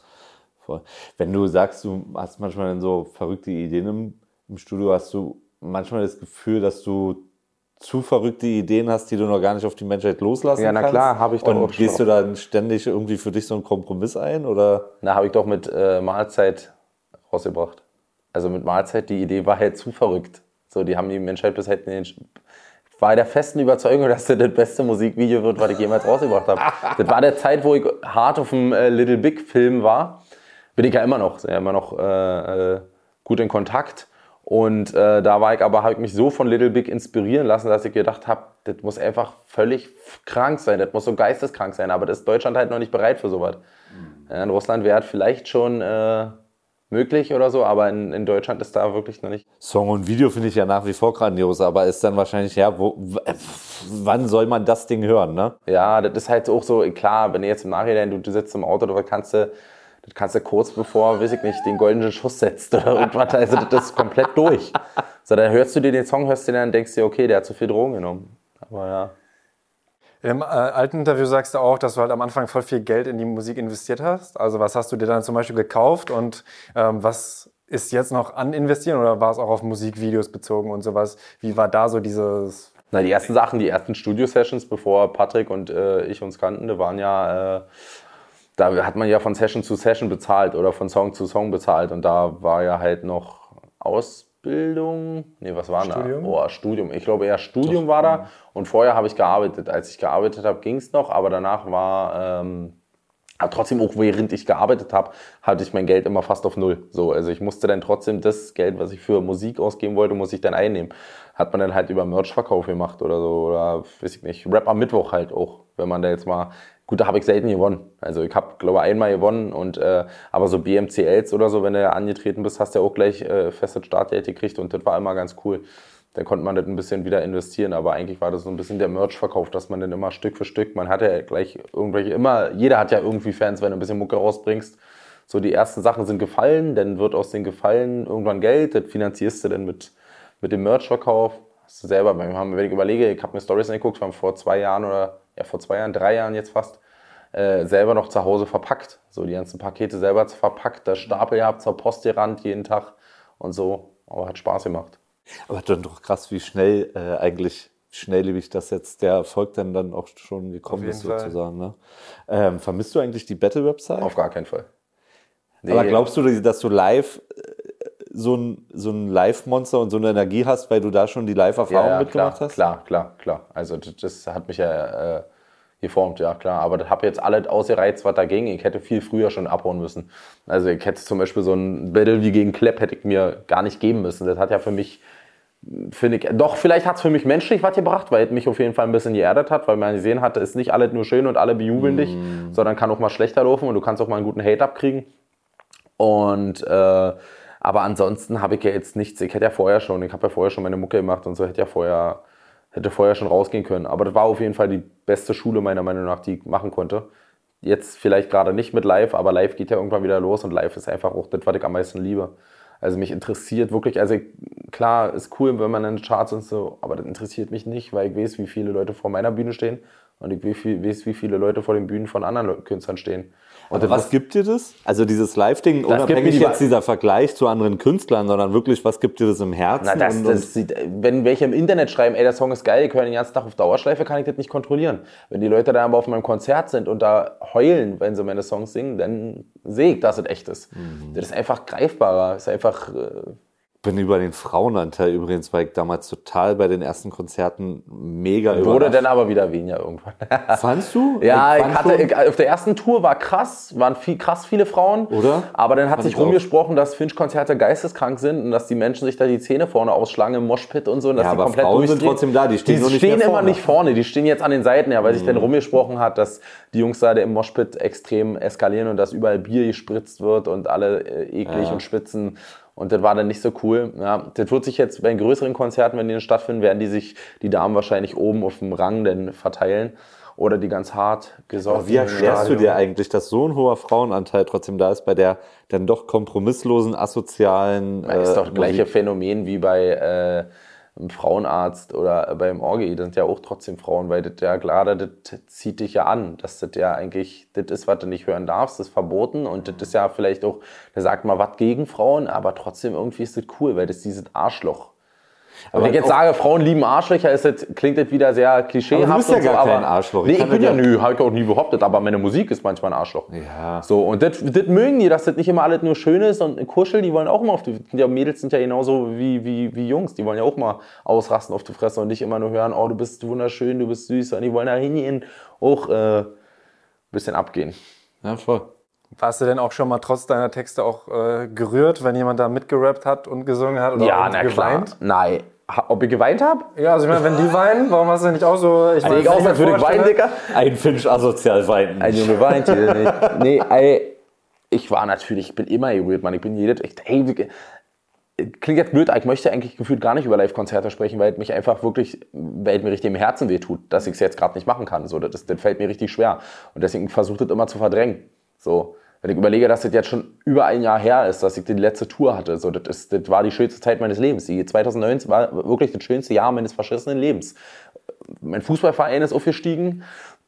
S3: Voll. Wenn du sagst, du hast manchmal so verrückte Ideen im, im Studio, hast du manchmal das Gefühl, dass du zu verrückte Ideen hast, die du noch gar nicht auf die Menschheit loslassen kannst.
S2: Ja, na klar, habe ich doch
S3: Und gehst du dann ständig irgendwie für dich so einen Kompromiss ein? Oder?
S2: Na, habe ich doch mit äh, Mahlzeit rausgebracht. Also mit Mahlzeit, die Idee war halt zu verrückt. So, die haben die Menschheit bis halt nicht. war der festen Überzeugung, dass das das beste Musikvideo wird, was ich jemals rausgebracht habe. das war der Zeit, wo ich hart auf dem äh, Little Big Film war. Bin ich ja immer noch, ja immer noch äh, äh gut in Kontakt. Und äh, da war ich aber, habe ich mich so von Little Big inspirieren lassen, dass ich gedacht habe, das muss einfach völlig krank sein, das muss so geisteskrank sein, aber das ist Deutschland halt noch nicht bereit für sowas. Mhm. in Russland wäre es vielleicht schon äh, möglich oder so, aber in, in Deutschland ist da wirklich noch nicht.
S3: Song und Video finde ich ja nach wie vor grandios, aber ist dann wahrscheinlich, ja, wo, wann soll man das Ding hören, ne?
S2: Ja, das ist halt auch so, klar, wenn du jetzt im Nachhinein, du, du sitzt im Auto, da kannst du das kannst du kurz bevor, weiß ich nicht, den goldenen Schuss setzt oder irgendwas. Also das ist komplett durch. So, dann hörst du dir den Song, hörst du den dann und denkst dir, okay, der hat zu viel Drogen genommen. Aber ja.
S1: Im äh, alten Interview sagst du auch, dass du halt am Anfang voll viel Geld in die Musik investiert hast. Also was hast du dir dann zum Beispiel gekauft und ähm, was ist jetzt noch an investieren oder war es auch auf Musikvideos bezogen und sowas? Wie war da so dieses...
S2: Na, die ersten Sachen, die ersten Studio-Sessions, bevor Patrick und äh, ich uns kannten, die waren ja... Äh, da hat man ja von Session zu Session bezahlt oder von Song zu Song bezahlt und da war ja halt noch Ausbildung, nee, was war da? Oh, Studium. Ich glaube eher Studium war da und vorher habe ich gearbeitet. Als ich gearbeitet habe, ging es noch, aber danach war, ähm, aber trotzdem auch während ich gearbeitet habe, hatte ich mein Geld immer fast auf Null. So, also ich musste dann trotzdem das Geld, was ich für Musik ausgeben wollte, muss ich dann einnehmen. Hat man dann halt über Merch-Verkauf gemacht oder so oder weiß ich nicht, Rap am Mittwoch halt auch, wenn man da jetzt mal Gut, da habe ich selten gewonnen. Also ich habe, glaube ich, einmal gewonnen. Und, äh, aber so BMCLs oder so, wenn du angetreten bist, hast du ja auch gleich äh, festes Startgeld gekriegt und das war immer ganz cool. Da konnte man das ein bisschen wieder investieren, aber eigentlich war das so ein bisschen der Merch-Verkauf, dass man dann immer Stück für Stück, man hat ja gleich irgendwelche, immer, jeder hat ja irgendwie Fans, wenn du ein bisschen Mucke rausbringst. So, die ersten Sachen sind gefallen, dann wird aus den Gefallen irgendwann Geld, das finanzierst du dann mit, mit dem Merch-Verkauf. Hast du selber, wenn ich überlege, ich habe mir Stories angeguckt, von vor zwei Jahren oder ja, vor zwei Jahren, drei Jahren jetzt fast, äh, selber noch zu Hause verpackt. So die ganzen Pakete selber verpackt, das Stapel gehabt, zur Post gerannt jeden Tag und so. Aber hat Spaß gemacht.
S3: Aber dann doch krass, wie schnell äh, eigentlich schnelllebig das jetzt der Erfolg dann, dann auch schon gekommen ist, sozusagen. Ne? Ähm, vermisst du eigentlich die Battle-Website?
S2: Auf gar keinen Fall.
S3: Nee. Aber glaubst du, dass du live äh, so ein, so ein Live-Monster und so eine Energie hast, weil du da schon die Live-Erfahrung ja, ja, mitgemacht
S2: klar,
S3: hast?
S2: Klar, klar, klar. Also das, das hat mich ja äh, geformt, ja klar. Aber das habe jetzt alles ausgereizt, was da ging. Ich hätte viel früher schon abhauen müssen. Also ich hätte zum Beispiel so ein Battle wie gegen Klepp hätte ich mir gar nicht geben müssen. Das hat ja für mich, finde ich, doch vielleicht hat es für mich menschlich was gebracht, weil es mich auf jeden Fall ein bisschen geerdet hat, weil man gesehen hat, es ist nicht alles nur schön und alle bejubeln mm. dich, sondern kann auch mal schlechter laufen und du kannst auch mal einen guten Hate abkriegen. Und äh, aber ansonsten habe ich ja jetzt nichts. Ich hätte ja vorher schon, ich habe ja vorher schon meine Mucke gemacht und so, hätte ja vorher, hätte vorher schon rausgehen können. Aber das war auf jeden Fall die beste Schule meiner Meinung nach, die ich machen konnte. Jetzt vielleicht gerade nicht mit Live, aber Live geht ja irgendwann wieder los und Live ist einfach auch das, was ich am meisten liebe. Also mich interessiert wirklich, also klar, ist cool, wenn man in den Charts und so, aber das interessiert mich nicht, weil ich weiß, wie viele Leute vor meiner Bühne stehen und ich weiß, wie viele Leute vor den Bühnen von anderen Künstlern stehen.
S3: Und was gibt dir das? Also dieses Live-Ding, unabhängig jetzt dieser Vergleich zu anderen Künstlern, sondern wirklich, was gibt dir das im Herzen?
S2: Na, das,
S3: und,
S2: das sieht, wenn welche im Internet schreiben, ey, der Song ist geil, ich höre den ganzen Tag auf Dauerschleife, kann ich das nicht kontrollieren. Wenn die Leute dann aber auf meinem Konzert sind und da heulen, wenn sie meine Songs singen, dann sehe ich, dass es echt ist. Mhm. Das ist einfach greifbarer, ist einfach... Äh,
S3: bin über den Frauenanteil übrigens, weil ich damals total bei den ersten Konzerten mega
S2: über. Wurde dann aber wieder weniger irgendwann.
S3: Fandst du?
S2: Ja, ich, ich hatte, ich, auf der ersten Tour war krass, waren viel, krass viele Frauen.
S3: Oder?
S2: Aber dann hat Fand sich rumgesprochen, dass Finch-Konzerte geisteskrank sind und dass die Menschen sich da die Zähne vorne ausschlagen im Moshpit und so. Und dass
S3: ja,
S2: die
S3: aber komplett Frauen sind trotzdem da, die stehen,
S2: die
S3: nicht
S2: stehen
S3: immer
S2: nicht vorne, die stehen jetzt an den Seiten, ja, weil mhm. sich dann rumgesprochen hat, dass die Jungs da im Moshpit extrem eskalieren und dass überall Bier gespritzt wird und alle äh, eklig ja. und spitzen. Und das war dann nicht so cool. Ja, das wird sich jetzt bei größeren Konzerten, wenn die stattfinden, werden die sich die Damen wahrscheinlich oben auf dem Rang denn verteilen oder die ganz hart gesorgt.
S3: Wie erklärst du dir eigentlich, dass so ein hoher Frauenanteil trotzdem da ist bei der dann doch kompromisslosen, asozialen.
S2: Das ist doch das gleiche Phänomen wie bei äh, einem Frauenarzt oder beim Orgi, das sind ja auch trotzdem Frauen, weil das ja klar, das zieht dich ja an, dass das ja eigentlich, das ist, was du nicht hören darfst, das ist verboten und das ist ja vielleicht auch, der sagt mal was gegen Frauen, aber trotzdem irgendwie ist das cool, weil das ist dieses Arschloch. Aber wenn ich jetzt sage, Frauen lieben Arschlöcher, ist das, klingt das wieder sehr klischeehaft.
S3: Aber du bist ja gar so, kein Arschloch.
S2: Nee, ich, ich bin ja, nö, habe ich auch nie behauptet, aber meine Musik ist manchmal ein Arschloch.
S3: Ja.
S2: So, und das, das mögen die, dass das nicht immer alles nur schön ist und kuschel, die wollen auch immer auf die, die Mädels sind ja genauso wie, wie, wie Jungs, die wollen ja auch mal ausrasten auf die Fresse und nicht immer nur hören, oh, du bist wunderschön, du bist süß und die wollen da hingehen, auch äh, ein bisschen abgehen.
S3: Ja, voll.
S1: Warst du denn auch schon mal trotz deiner Texte auch äh, gerührt, wenn jemand da mitgerappt hat und gesungen hat oder
S2: ja, na geweint? Klar. Nein, ob ich geweint habe?
S1: Ja, also ich meine, wenn die weinen, warum hast du nicht auch so...
S2: Ich meine, ich auch natürlich weinen, Digga.
S3: Ein Finch asozial weinen.
S2: Ein Junge weint hier nicht. Nee, ey, ich war natürlich, ich bin immer gerührt, Mann. Ich bin jedes... Ich, ey, klingt jetzt blöd, ich möchte eigentlich gefühlt gar nicht über Live-Konzerte sprechen, weil es mich einfach wirklich, weil es mir richtig im Herzen wehtut, dass ich es jetzt gerade nicht machen kann. So, das, das fällt mir richtig schwer. Und deswegen versucht es immer zu verdrängen. So. Wenn ich überlege, dass das jetzt schon über ein Jahr her ist, dass ich die letzte Tour hatte, so, das, ist, das war die schönste Zeit meines Lebens. Die 2019 war wirklich das schönste Jahr meines verschissenen Lebens. Mein Fußballverein ist aufgestiegen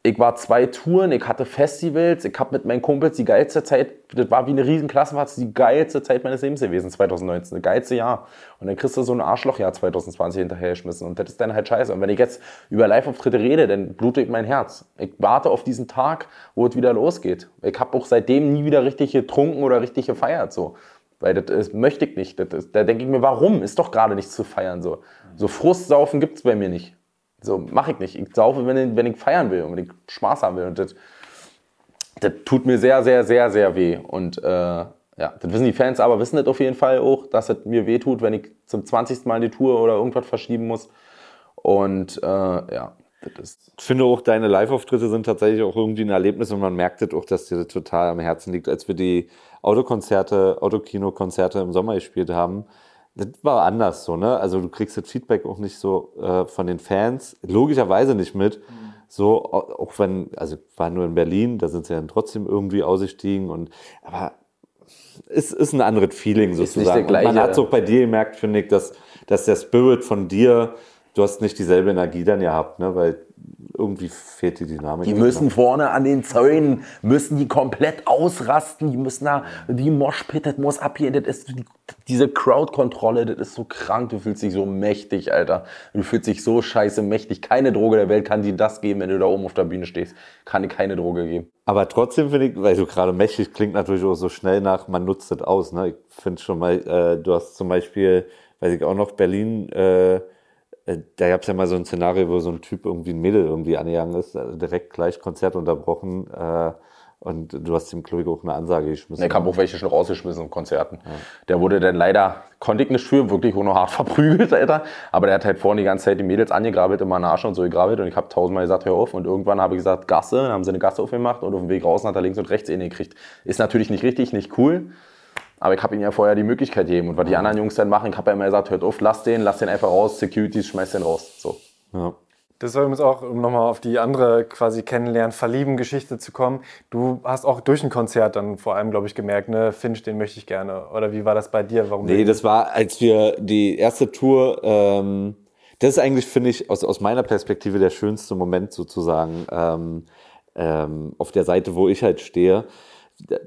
S2: ich war zwei Touren, ich hatte Festivals, ich habe mit meinen Kumpels die geilste Zeit, das war wie eine riesen Klassenfahrt, die geilste Zeit meines Lebens gewesen, 2019, das geilste Jahr. Und dann kriegst du so ein Arschlochjahr 2020 hinterher geschmissen und das ist dann halt scheiße. Und wenn ich jetzt über Live-Auftritte rede, dann blutet mein Herz. Ich warte auf diesen Tag, wo es wieder losgeht. Ich habe auch seitdem nie wieder richtig getrunken oder richtig gefeiert, so. Weil das, das möchte ich nicht. Ist, da denke ich mir, warum? Ist doch gerade nichts zu feiern, so. So Frustsaufen gibt es bei mir nicht. So, mache ich nicht. Ich saufe, wenn ich, wenn ich feiern will und wenn ich Spaß haben will. Und das, das tut mir sehr, sehr, sehr, sehr weh. Und äh, ja, das wissen die Fans aber, wissen das auf jeden Fall auch, dass es mir weh tut, wenn ich zum 20. Mal die Tour oder irgendwas verschieben muss. Und äh, ja,
S3: ich finde auch, deine Live-Auftritte sind tatsächlich auch irgendwie ein Erlebnis und man merkt das auch, dass dir das total am Herzen liegt. Als wir die Autokonzerte, Autokino-Konzerte im Sommer gespielt haben, das war anders so, ne? Also du kriegst das Feedback auch nicht so äh, von den Fans, logischerweise nicht mit. Mhm. So, auch wenn, also war nur in Berlin, da sind sie dann trotzdem irgendwie ausgestiegen und aber es ist ein anderes Feeling sozusagen. man hat so bei dir gemerkt, finde ich, dass, dass der Spirit von dir, du hast nicht dieselbe Energie dann gehabt, ne? Weil irgendwie fehlt die Dynamik.
S2: Die müssen vorne an den Zäunen, müssen die komplett ausrasten, die müssen da, die Moshpit, das muss abgehen, das ist die, diese Crowd-Kontrolle, das ist so krank, du fühlst dich so mächtig, Alter. Du fühlst dich so scheiße mächtig. Keine Droge der Welt kann dir das geben, wenn du da oben auf der Bühne stehst. Kann dir keine Droge geben.
S3: Aber trotzdem finde ich, weil du gerade mächtig klingt natürlich auch so schnell nach, man nutzt das aus, ne? Ich finde schon mal, äh, du hast zum Beispiel, weiß ich auch noch, Berlin, äh, da gab es ja mal so ein Szenario, wo so ein Typ irgendwie ein Mädel irgendwie angegangen ist, also direkt gleich Konzert unterbrochen. Äh, und du hast glaube ich, auch eine Ansage geschmissen.
S2: Ich habe auch welche schon rausgeschmissen in Konzerten. Ja. Der wurde dann leider, konnte ich nicht für, wirklich auch noch hart verprügelt, Alter. Aber der hat halt vorne die ganze Zeit die Mädels angegrabbelt, immer Arsch und so gegrabbelt. Und ich habe tausendmal gesagt, hör auf. Und irgendwann habe ich gesagt, Gasse. Dann haben sie eine Gasse aufgemacht und auf dem Weg raus hat er links und rechts eh gekriegt. Ist natürlich nicht richtig, nicht cool. Aber ich habe ihnen ja vorher die Möglichkeit gegeben. Und was die anderen Jungs dann machen, ich habe ja immer gesagt, hört auf, lass den, lass den einfach raus, Securities, schmeiß den raus. So.
S1: Ja. Das soll uns auch, um nochmal auf die andere quasi kennenlernen, verlieben Geschichte zu kommen. Du hast auch durch ein Konzert dann vor allem, glaube ich, gemerkt, ne, Finch, den möchte ich gerne. Oder wie war das bei dir?
S3: Warum nee, das war, als wir die erste Tour, ähm, das ist eigentlich, finde ich, aus, aus meiner Perspektive der schönste Moment sozusagen ähm, ähm, auf der Seite, wo ich halt stehe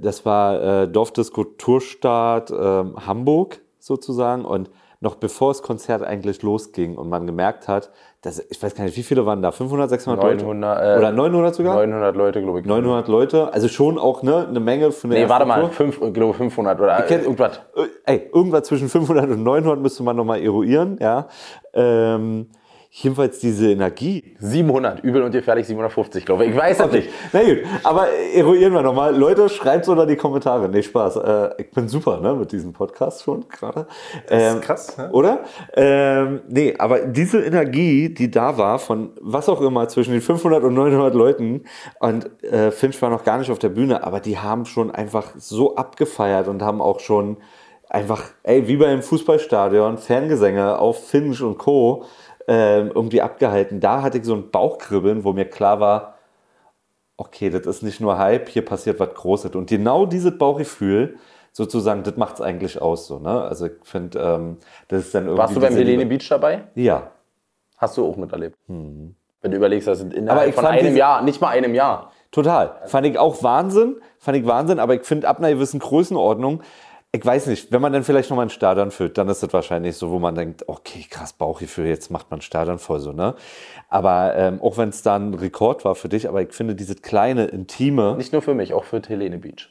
S3: das war äh, Dorfdisco Tourstart ähm, Hamburg sozusagen und noch bevor das Konzert eigentlich losging und man gemerkt hat, dass, ich weiß gar nicht, wie viele waren da? 500, 600
S2: 900,
S3: Leute?
S2: Äh,
S3: Oder 900 sogar?
S2: 900 Leute, glaube ich.
S3: 900 Leute, also schon auch ne, eine Menge für eine
S2: Nee, warte mal, fünf, ich glaube 500 oder
S3: kennt-
S2: irgendwas.
S3: Äh, Ey, irgendwas zwischen 500 und 900 müsste man nochmal eruieren, ja. Ähm, jedenfalls diese Energie,
S2: 700, übel und gefährlich 750, glaube ich. Ich weiß es nicht.
S3: Na gut, aber eruieren wir nochmal. Leute, schreibt unter die Kommentare. Nee, Spaß. Äh, ich bin super, ne, mit diesem Podcast schon gerade. Ähm,
S1: krass, ne?
S3: Oder? Ähm, nee, aber diese Energie, die da war, von was auch immer, zwischen den 500 und 900 Leuten, und äh, Finch war noch gar nicht auf der Bühne, aber die haben schon einfach so abgefeiert und haben auch schon einfach, ey, wie beim Fußballstadion, Fangesänge auf Finch und Co. Ähm, irgendwie abgehalten. Da hatte ich so ein Bauchkribbeln, wo mir klar war, okay, das ist nicht nur Hype, hier passiert was Großes. Und genau dieses Bauchgefühl, sozusagen, das macht es eigentlich aus. So, ne? Also ich finde, ähm, das ist dann irgendwie.
S2: Warst du beim Helene
S3: Liebe-
S2: Beach dabei?
S3: Ja.
S2: Hast du auch miterlebt. Wenn du überlegst, das sind innerhalb von einem Jahr, nicht mal einem Jahr.
S3: Total. Fand ich auch Wahnsinn. Fand ich Wahnsinn, aber ich finde ab einer gewissen Größenordnung, ich weiß nicht, wenn man dann vielleicht nochmal ein Stadion füllt, dann ist das wahrscheinlich so, wo man denkt, okay, krass, Bauchgefühl, jetzt macht man Stadion voll so, ne? Aber ähm, auch wenn es dann ein Rekord war für dich, aber ich finde dieses kleine, intime,
S2: Nicht nur für mich, auch für Helene Beach.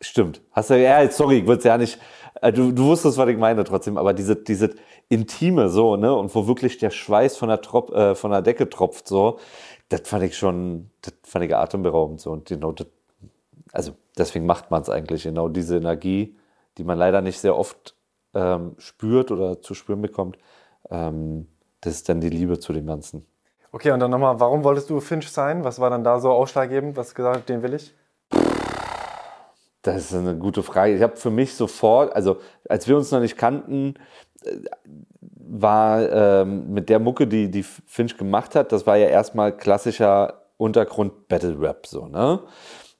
S3: Stimmt. Hast du, ja, sorry, ich würde ja nicht, äh, du, du wusstest, was ich meine trotzdem, aber diese, diese Intime so, ne, und wo wirklich der Schweiß von der, Trop, äh, von der Decke tropft, so, das fand ich schon, das fand ich atemberaubend so. Und genau das, also deswegen macht man es eigentlich, genau diese Energie, die man leider nicht sehr oft ähm, spürt oder zu spüren bekommt, ähm, das ist dann die Liebe zu dem Ganzen.
S1: Okay, und dann nochmal, warum wolltest du Finch sein? Was war dann da so ausschlaggebend? Was gesagt, hast, den will ich?
S3: Das ist eine gute Frage. Ich habe für mich sofort, also als wir uns noch nicht kannten, äh, war ähm, mit der Mucke, die, die Finch gemacht hat, das war ja erstmal klassischer Untergrund Battle Rap so, ne?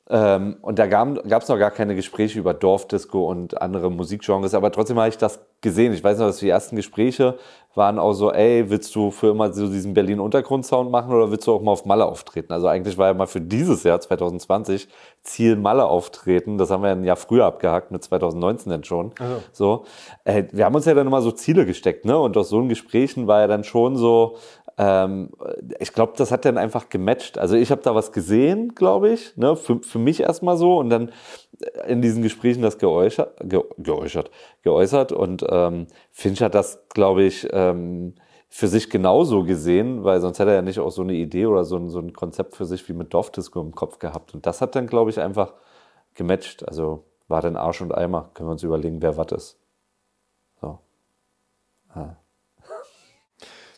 S3: Ähm, und da gab es noch gar keine Gespräche über Dorfdisco und andere Musikgenres, aber trotzdem habe ich das gesehen. Ich weiß noch, dass die ersten Gespräche waren auch so, ey, willst du für immer so diesen Berlin-Untergrund-Sound machen oder willst du auch mal auf Malle auftreten? Also eigentlich war ja mal für dieses Jahr 2020 Ziel Malle auftreten. Das haben wir ein Jahr früher abgehakt mit 2019 dann schon. So, äh, wir haben uns ja dann immer so Ziele gesteckt, ne? Und aus so Gesprächen war ja dann schon so, ähm, ich glaube, das hat dann einfach gematcht. Also ich habe da was gesehen, glaube ich, ne? für, für mich erstmal so und dann in diesen Gesprächen das geäußert, ge, geäußert, geäußert und ähm, Finch hat das, glaube ich, ähm, für sich genauso gesehen, weil sonst hätte er ja nicht auch so eine Idee oder so ein, so ein Konzept für sich wie mit Dorfdisco im Kopf gehabt. Und das hat dann, glaube ich, einfach gematcht. Also war dann Arsch und Eimer. Können wir uns überlegen, wer was ist. So.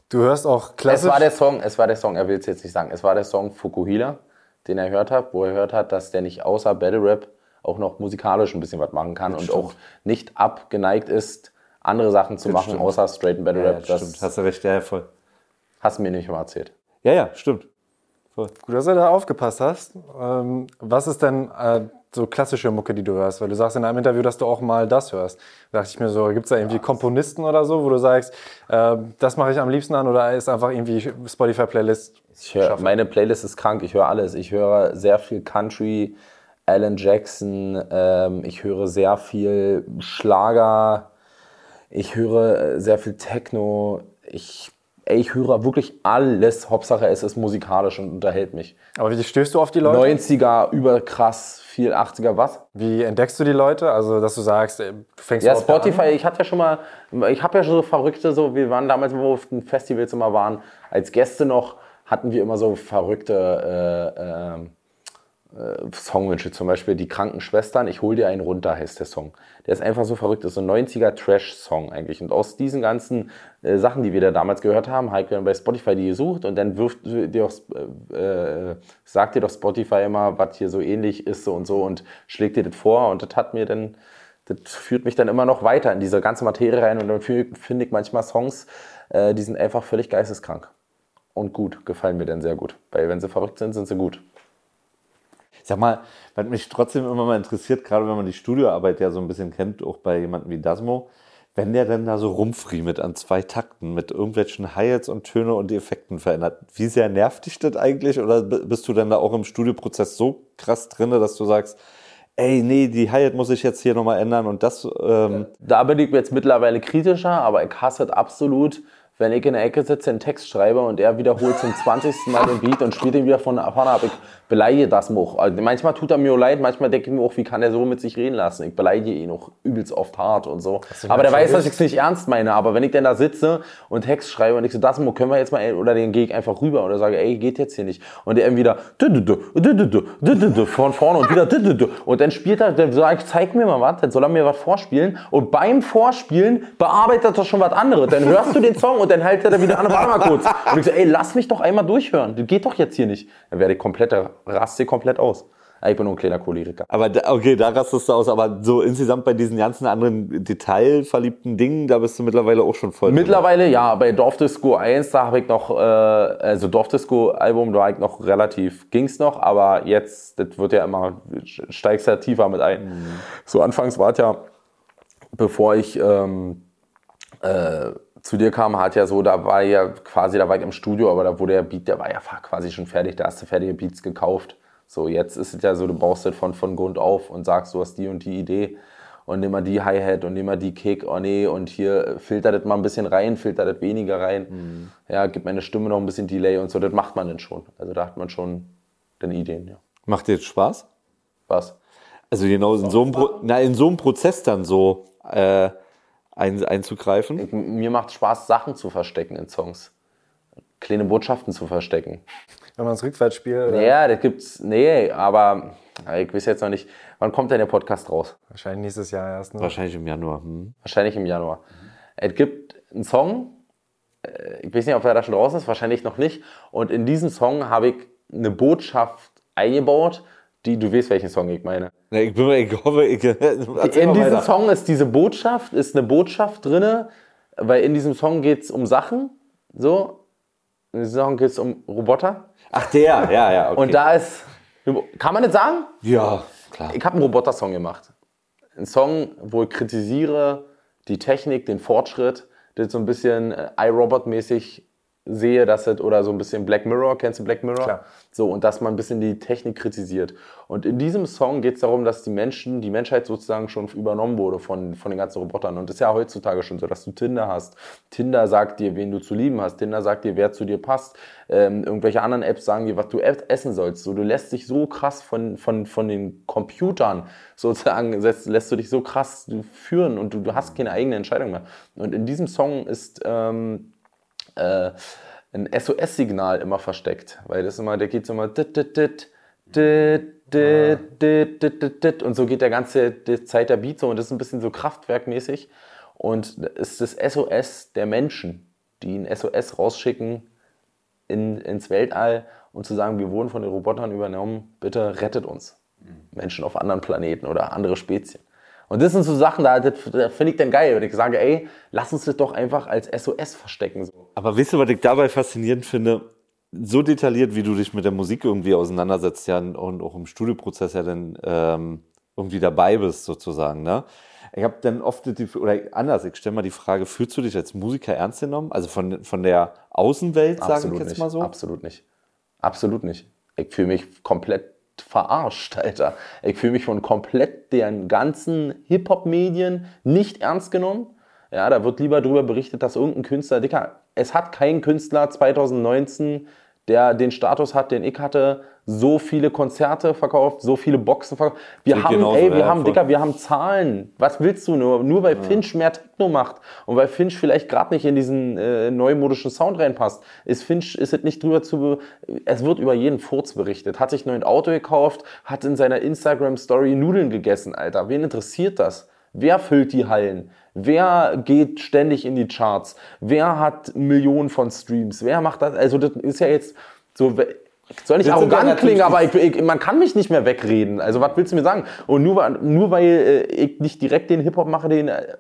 S1: Du hörst auch
S2: Es
S1: klassisch.
S2: war der Song, es war der Song, er will es jetzt nicht sagen, es war der Song Fukuhila, den er gehört hat, wo er gehört hat, dass der nicht außer Battle Rap auch noch musikalisch ein bisschen was machen kann und auch nicht abgeneigt ist, andere Sachen zu machen,
S3: stimmt.
S2: außer straight Battle Rap.
S3: ja,
S2: das
S3: stimmt. Hast du recht, ja, ja, voll.
S2: hast du mir nicht mal erzählt.
S3: Ja, ja, stimmt. Voll.
S1: Gut, dass du da aufgepasst hast. Ähm, was ist denn äh, so klassische Mucke, die du hörst? Weil du sagst in einem Interview, dass du auch mal das hörst. Da dachte ich mir so, gibt es da irgendwie Komponisten oder so, wo du sagst, äh, das mache ich am liebsten an oder ist einfach irgendwie Spotify-Playlist?
S2: Meine Playlist ist krank, ich höre alles. Ich höre sehr viel Country, Alan Jackson, ähm, ich höre sehr viel Schlager, ich höre äh, sehr viel Techno. Ich, ey, ich höre wirklich alles. Hauptsache, es ist musikalisch und unterhält mich.
S1: Aber wie stößt du auf die Leute?
S2: 90er, überkrass, viel 80er, was?
S1: Wie entdeckst du die Leute? Also, dass du sagst, äh, du fängst
S2: Ja, Spotify,
S1: an?
S2: ich hatte ja schon mal, ich habe ja schon so Verrückte, so, wir waren damals, wo wir auf den Festivals immer waren, als Gäste noch, hatten wir immer so verrückte äh, äh, Songwünsche, zum Beispiel Die kranken Schwestern, ich hol dir einen runter, heißt der Song. Der ist einfach so verrückt, das ist so ein 90er Trash-Song eigentlich. Und aus diesen ganzen äh, Sachen, die wir da damals gehört haben, habe ich dann bei Spotify die gesucht und dann wirft dir auch, äh, äh, sagt dir doch Spotify immer, was hier so ähnlich ist so und so und schlägt dir das vor und das hat mir dann das führt mich dann immer noch weiter in diese ganze Materie rein und dann finde ich manchmal Songs, äh, die sind einfach völlig geisteskrank. Und gut, gefallen mir dann sehr gut. Weil wenn sie verrückt sind, sind sie gut.
S3: Sag mal, was mich trotzdem immer mal interessiert, gerade wenn man die Studioarbeit ja so ein bisschen kennt, auch bei jemandem wie Dasmo, Wenn der denn da so rumfriemet an zwei Takten mit irgendwelchen Hi-Hats und Töne und Effekten verändert, wie sehr nervt dich das eigentlich? Oder bist du denn da auch im Studioprozess so krass drin, dass du sagst, ey, nee, die Hi-Hat muss ich jetzt hier nochmal ändern und das... Ähm
S2: da bin ich jetzt mittlerweile kritischer, aber ich hasse es absolut, wenn ich in der Ecke sitze, einen Text schreibe und er wiederholt zum 20. Mal den Beat und spielt ihn wieder von vorne ab. Ich beleidige das auch. Also manchmal tut er mir leid, manchmal denke ich mir auch, wie kann er so mit sich reden lassen? Ich beleidige ihn auch übelst oft hart und so. Aber der weiß, dass ich es nicht ernst meine. Aber wenn ich denn da sitze und Text schreibe und ich so, das können wir jetzt mal, oder den gehe ich einfach rüber oder sage, ey, geht jetzt hier nicht. Und der wieder von vorne und wieder und dann spielt er, dann sage ich, zeig mir mal was, dann soll er mir was vorspielen und beim Vorspielen bearbeitet er schon was anderes. Dann hörst du den Song und dann hält er wieder an, warte mal kurz. Und ich so, ey, lass mich doch einmal durchhören. Das geht doch jetzt hier nicht. Dann werde ich komplett, raste komplett aus. Ich bin nur ein kleiner Choleriker.
S3: Aber da, okay, da rastest du aus. Aber so insgesamt bei diesen ganzen anderen detailverliebten Dingen, da bist du mittlerweile auch schon voll.
S2: Mittlerweile drin. ja. Bei Dorfdisco 1, da habe ich noch, äh, also Dorfdisco-Album, da ich noch relativ, ging's noch. Aber jetzt, das wird ja immer, steigst ja tiefer mit ein. Mhm. So anfangs war es ja, bevor ich ähm, äh, zu dir kam, hat ja so, da war ja quasi, da war ich im Studio, aber da wurde der Beat, der war ja quasi schon fertig, da hast du fertige Beats gekauft. So, jetzt ist es ja so, du baust das von, von Grund auf und sagst, du hast die und die Idee und nimm mal die Hi-Hat und nimm mal die Kick, oh nee, und hier filtert das mal ein bisschen rein, filtert das weniger rein. Mhm. Ja, gibt meine Stimme noch ein bisschen Delay und so, das macht man dann schon. Also da hat man schon dann Ideen, ja.
S3: Macht dir jetzt Spaß?
S2: Was?
S3: Also genau in so, einem Pro na, in so einem Prozess dann so äh, ein, einzugreifen? Ich,
S2: mir macht Spaß, Sachen zu verstecken in Songs. Kleine Botschaften zu verstecken.
S1: Wenn man es rückwärts spielt?
S2: Ja, das gibt's. Nee, aber ich weiß jetzt noch nicht. Wann kommt denn der Podcast raus?
S1: Wahrscheinlich nächstes Jahr erst.
S3: Ne? Wahrscheinlich im Januar. Hm.
S2: Wahrscheinlich im Januar. Mhm. Es gibt einen Song, äh, ich weiß nicht, ob er da schon draußen ist, wahrscheinlich noch nicht. Und in diesem Song habe ich eine Botschaft eingebaut, die, du weißt, welchen Song ich meine.
S3: Ja, ich, bin, ich hoffe, ich,
S2: In diesem Song ist diese Botschaft, ist eine Botschaft drin, weil in diesem Song geht es um Sachen, so. In diesem Song geht es um Roboter.
S3: Ach, der, ja, ja.
S2: Okay. Und da ist, kann man das sagen?
S3: Ja, klar.
S2: Ich habe einen Roboter-Song gemacht. Ein Song, wo ich kritisiere die Technik, den Fortschritt, das so ein bisschen äh, iRobot-mäßig sehe, dass es, oder so ein bisschen Black Mirror, kennst du Black Mirror?
S1: Klar.
S2: So, und dass man ein bisschen die Technik kritisiert. Und in diesem Song geht es darum, dass die Menschen, die Menschheit sozusagen schon übernommen wurde von, von den ganzen Robotern. Und das ist ja heutzutage schon so, dass du Tinder hast. Tinder sagt dir, wen du zu lieben hast. Tinder sagt dir, wer zu dir passt. Ähm, irgendwelche anderen Apps sagen dir, was du essen sollst. So, du lässt dich so krass von, von, von den Computern sozusagen, lässt, lässt du dich so krass führen und du, du hast keine eigene Entscheidung mehr. Und in diesem Song ist... Ähm, äh, ein SOS-Signal immer versteckt, weil das immer, der geht so immer dit, dit, dit, dit, dit, dit, dit, dit, und so geht der ganze die Zeit der Beat so und das ist ein bisschen so kraftwerkmäßig. Und ist das SOS der Menschen, die ein SOS rausschicken in, ins Weltall und zu sagen, wir wurden von den Robotern übernommen, bitte rettet uns. Menschen auf anderen Planeten oder andere Spezien. Und das sind so Sachen, da, da finde ich dann geil, wenn ich sage, ey, lass uns das doch einfach als SOS verstecken. So.
S3: Aber weißt du, was ich dabei faszinierend finde? So detailliert, wie du dich mit der Musik irgendwie auseinandersetzt, ja, und auch im Studioprozess ja dann ähm, irgendwie dabei bist, sozusagen, ne? Ich habe dann oft die, oder anders, ich stelle mal die Frage, fühlst du dich als Musiker ernst genommen? Also von, von der Außenwelt, sage ich jetzt
S2: nicht.
S3: mal so?
S2: Absolut nicht. Absolut nicht. Ich fühle mich komplett verarscht, Alter. Ich fühle mich von komplett den ganzen Hip-Hop-Medien nicht ernst genommen. Ja, da wird lieber darüber berichtet, dass irgendein Künstler, Dicker, es hat kein Künstler 2019 der den Status hat, den ich hatte, so viele Konzerte verkauft, so viele Boxen verkauft. Wir Sieht haben, genauso, ey, wir ja, haben, Dicker, wir haben Zahlen. Was willst du nur? Nur weil ja. Finch mehr Techno macht und weil Finch vielleicht gerade nicht in diesen äh, neumodischen Sound reinpasst, ist Finch, ist es nicht drüber zu, es wird über jeden Furz berichtet. Hat sich ein neues Auto gekauft, hat in seiner Instagram-Story Nudeln gegessen, Alter. Wen interessiert das? Wer füllt die Hallen? Wer geht ständig in die Charts? Wer hat Millionen von Streams? Wer macht das? Also das ist ja jetzt so, soll nicht arrogant klingen, aber ich, ich, man kann mich nicht mehr wegreden. Also was willst du mir sagen? Und nur, nur weil äh, ich nicht direkt den Hip-Hop mache, den... Äh,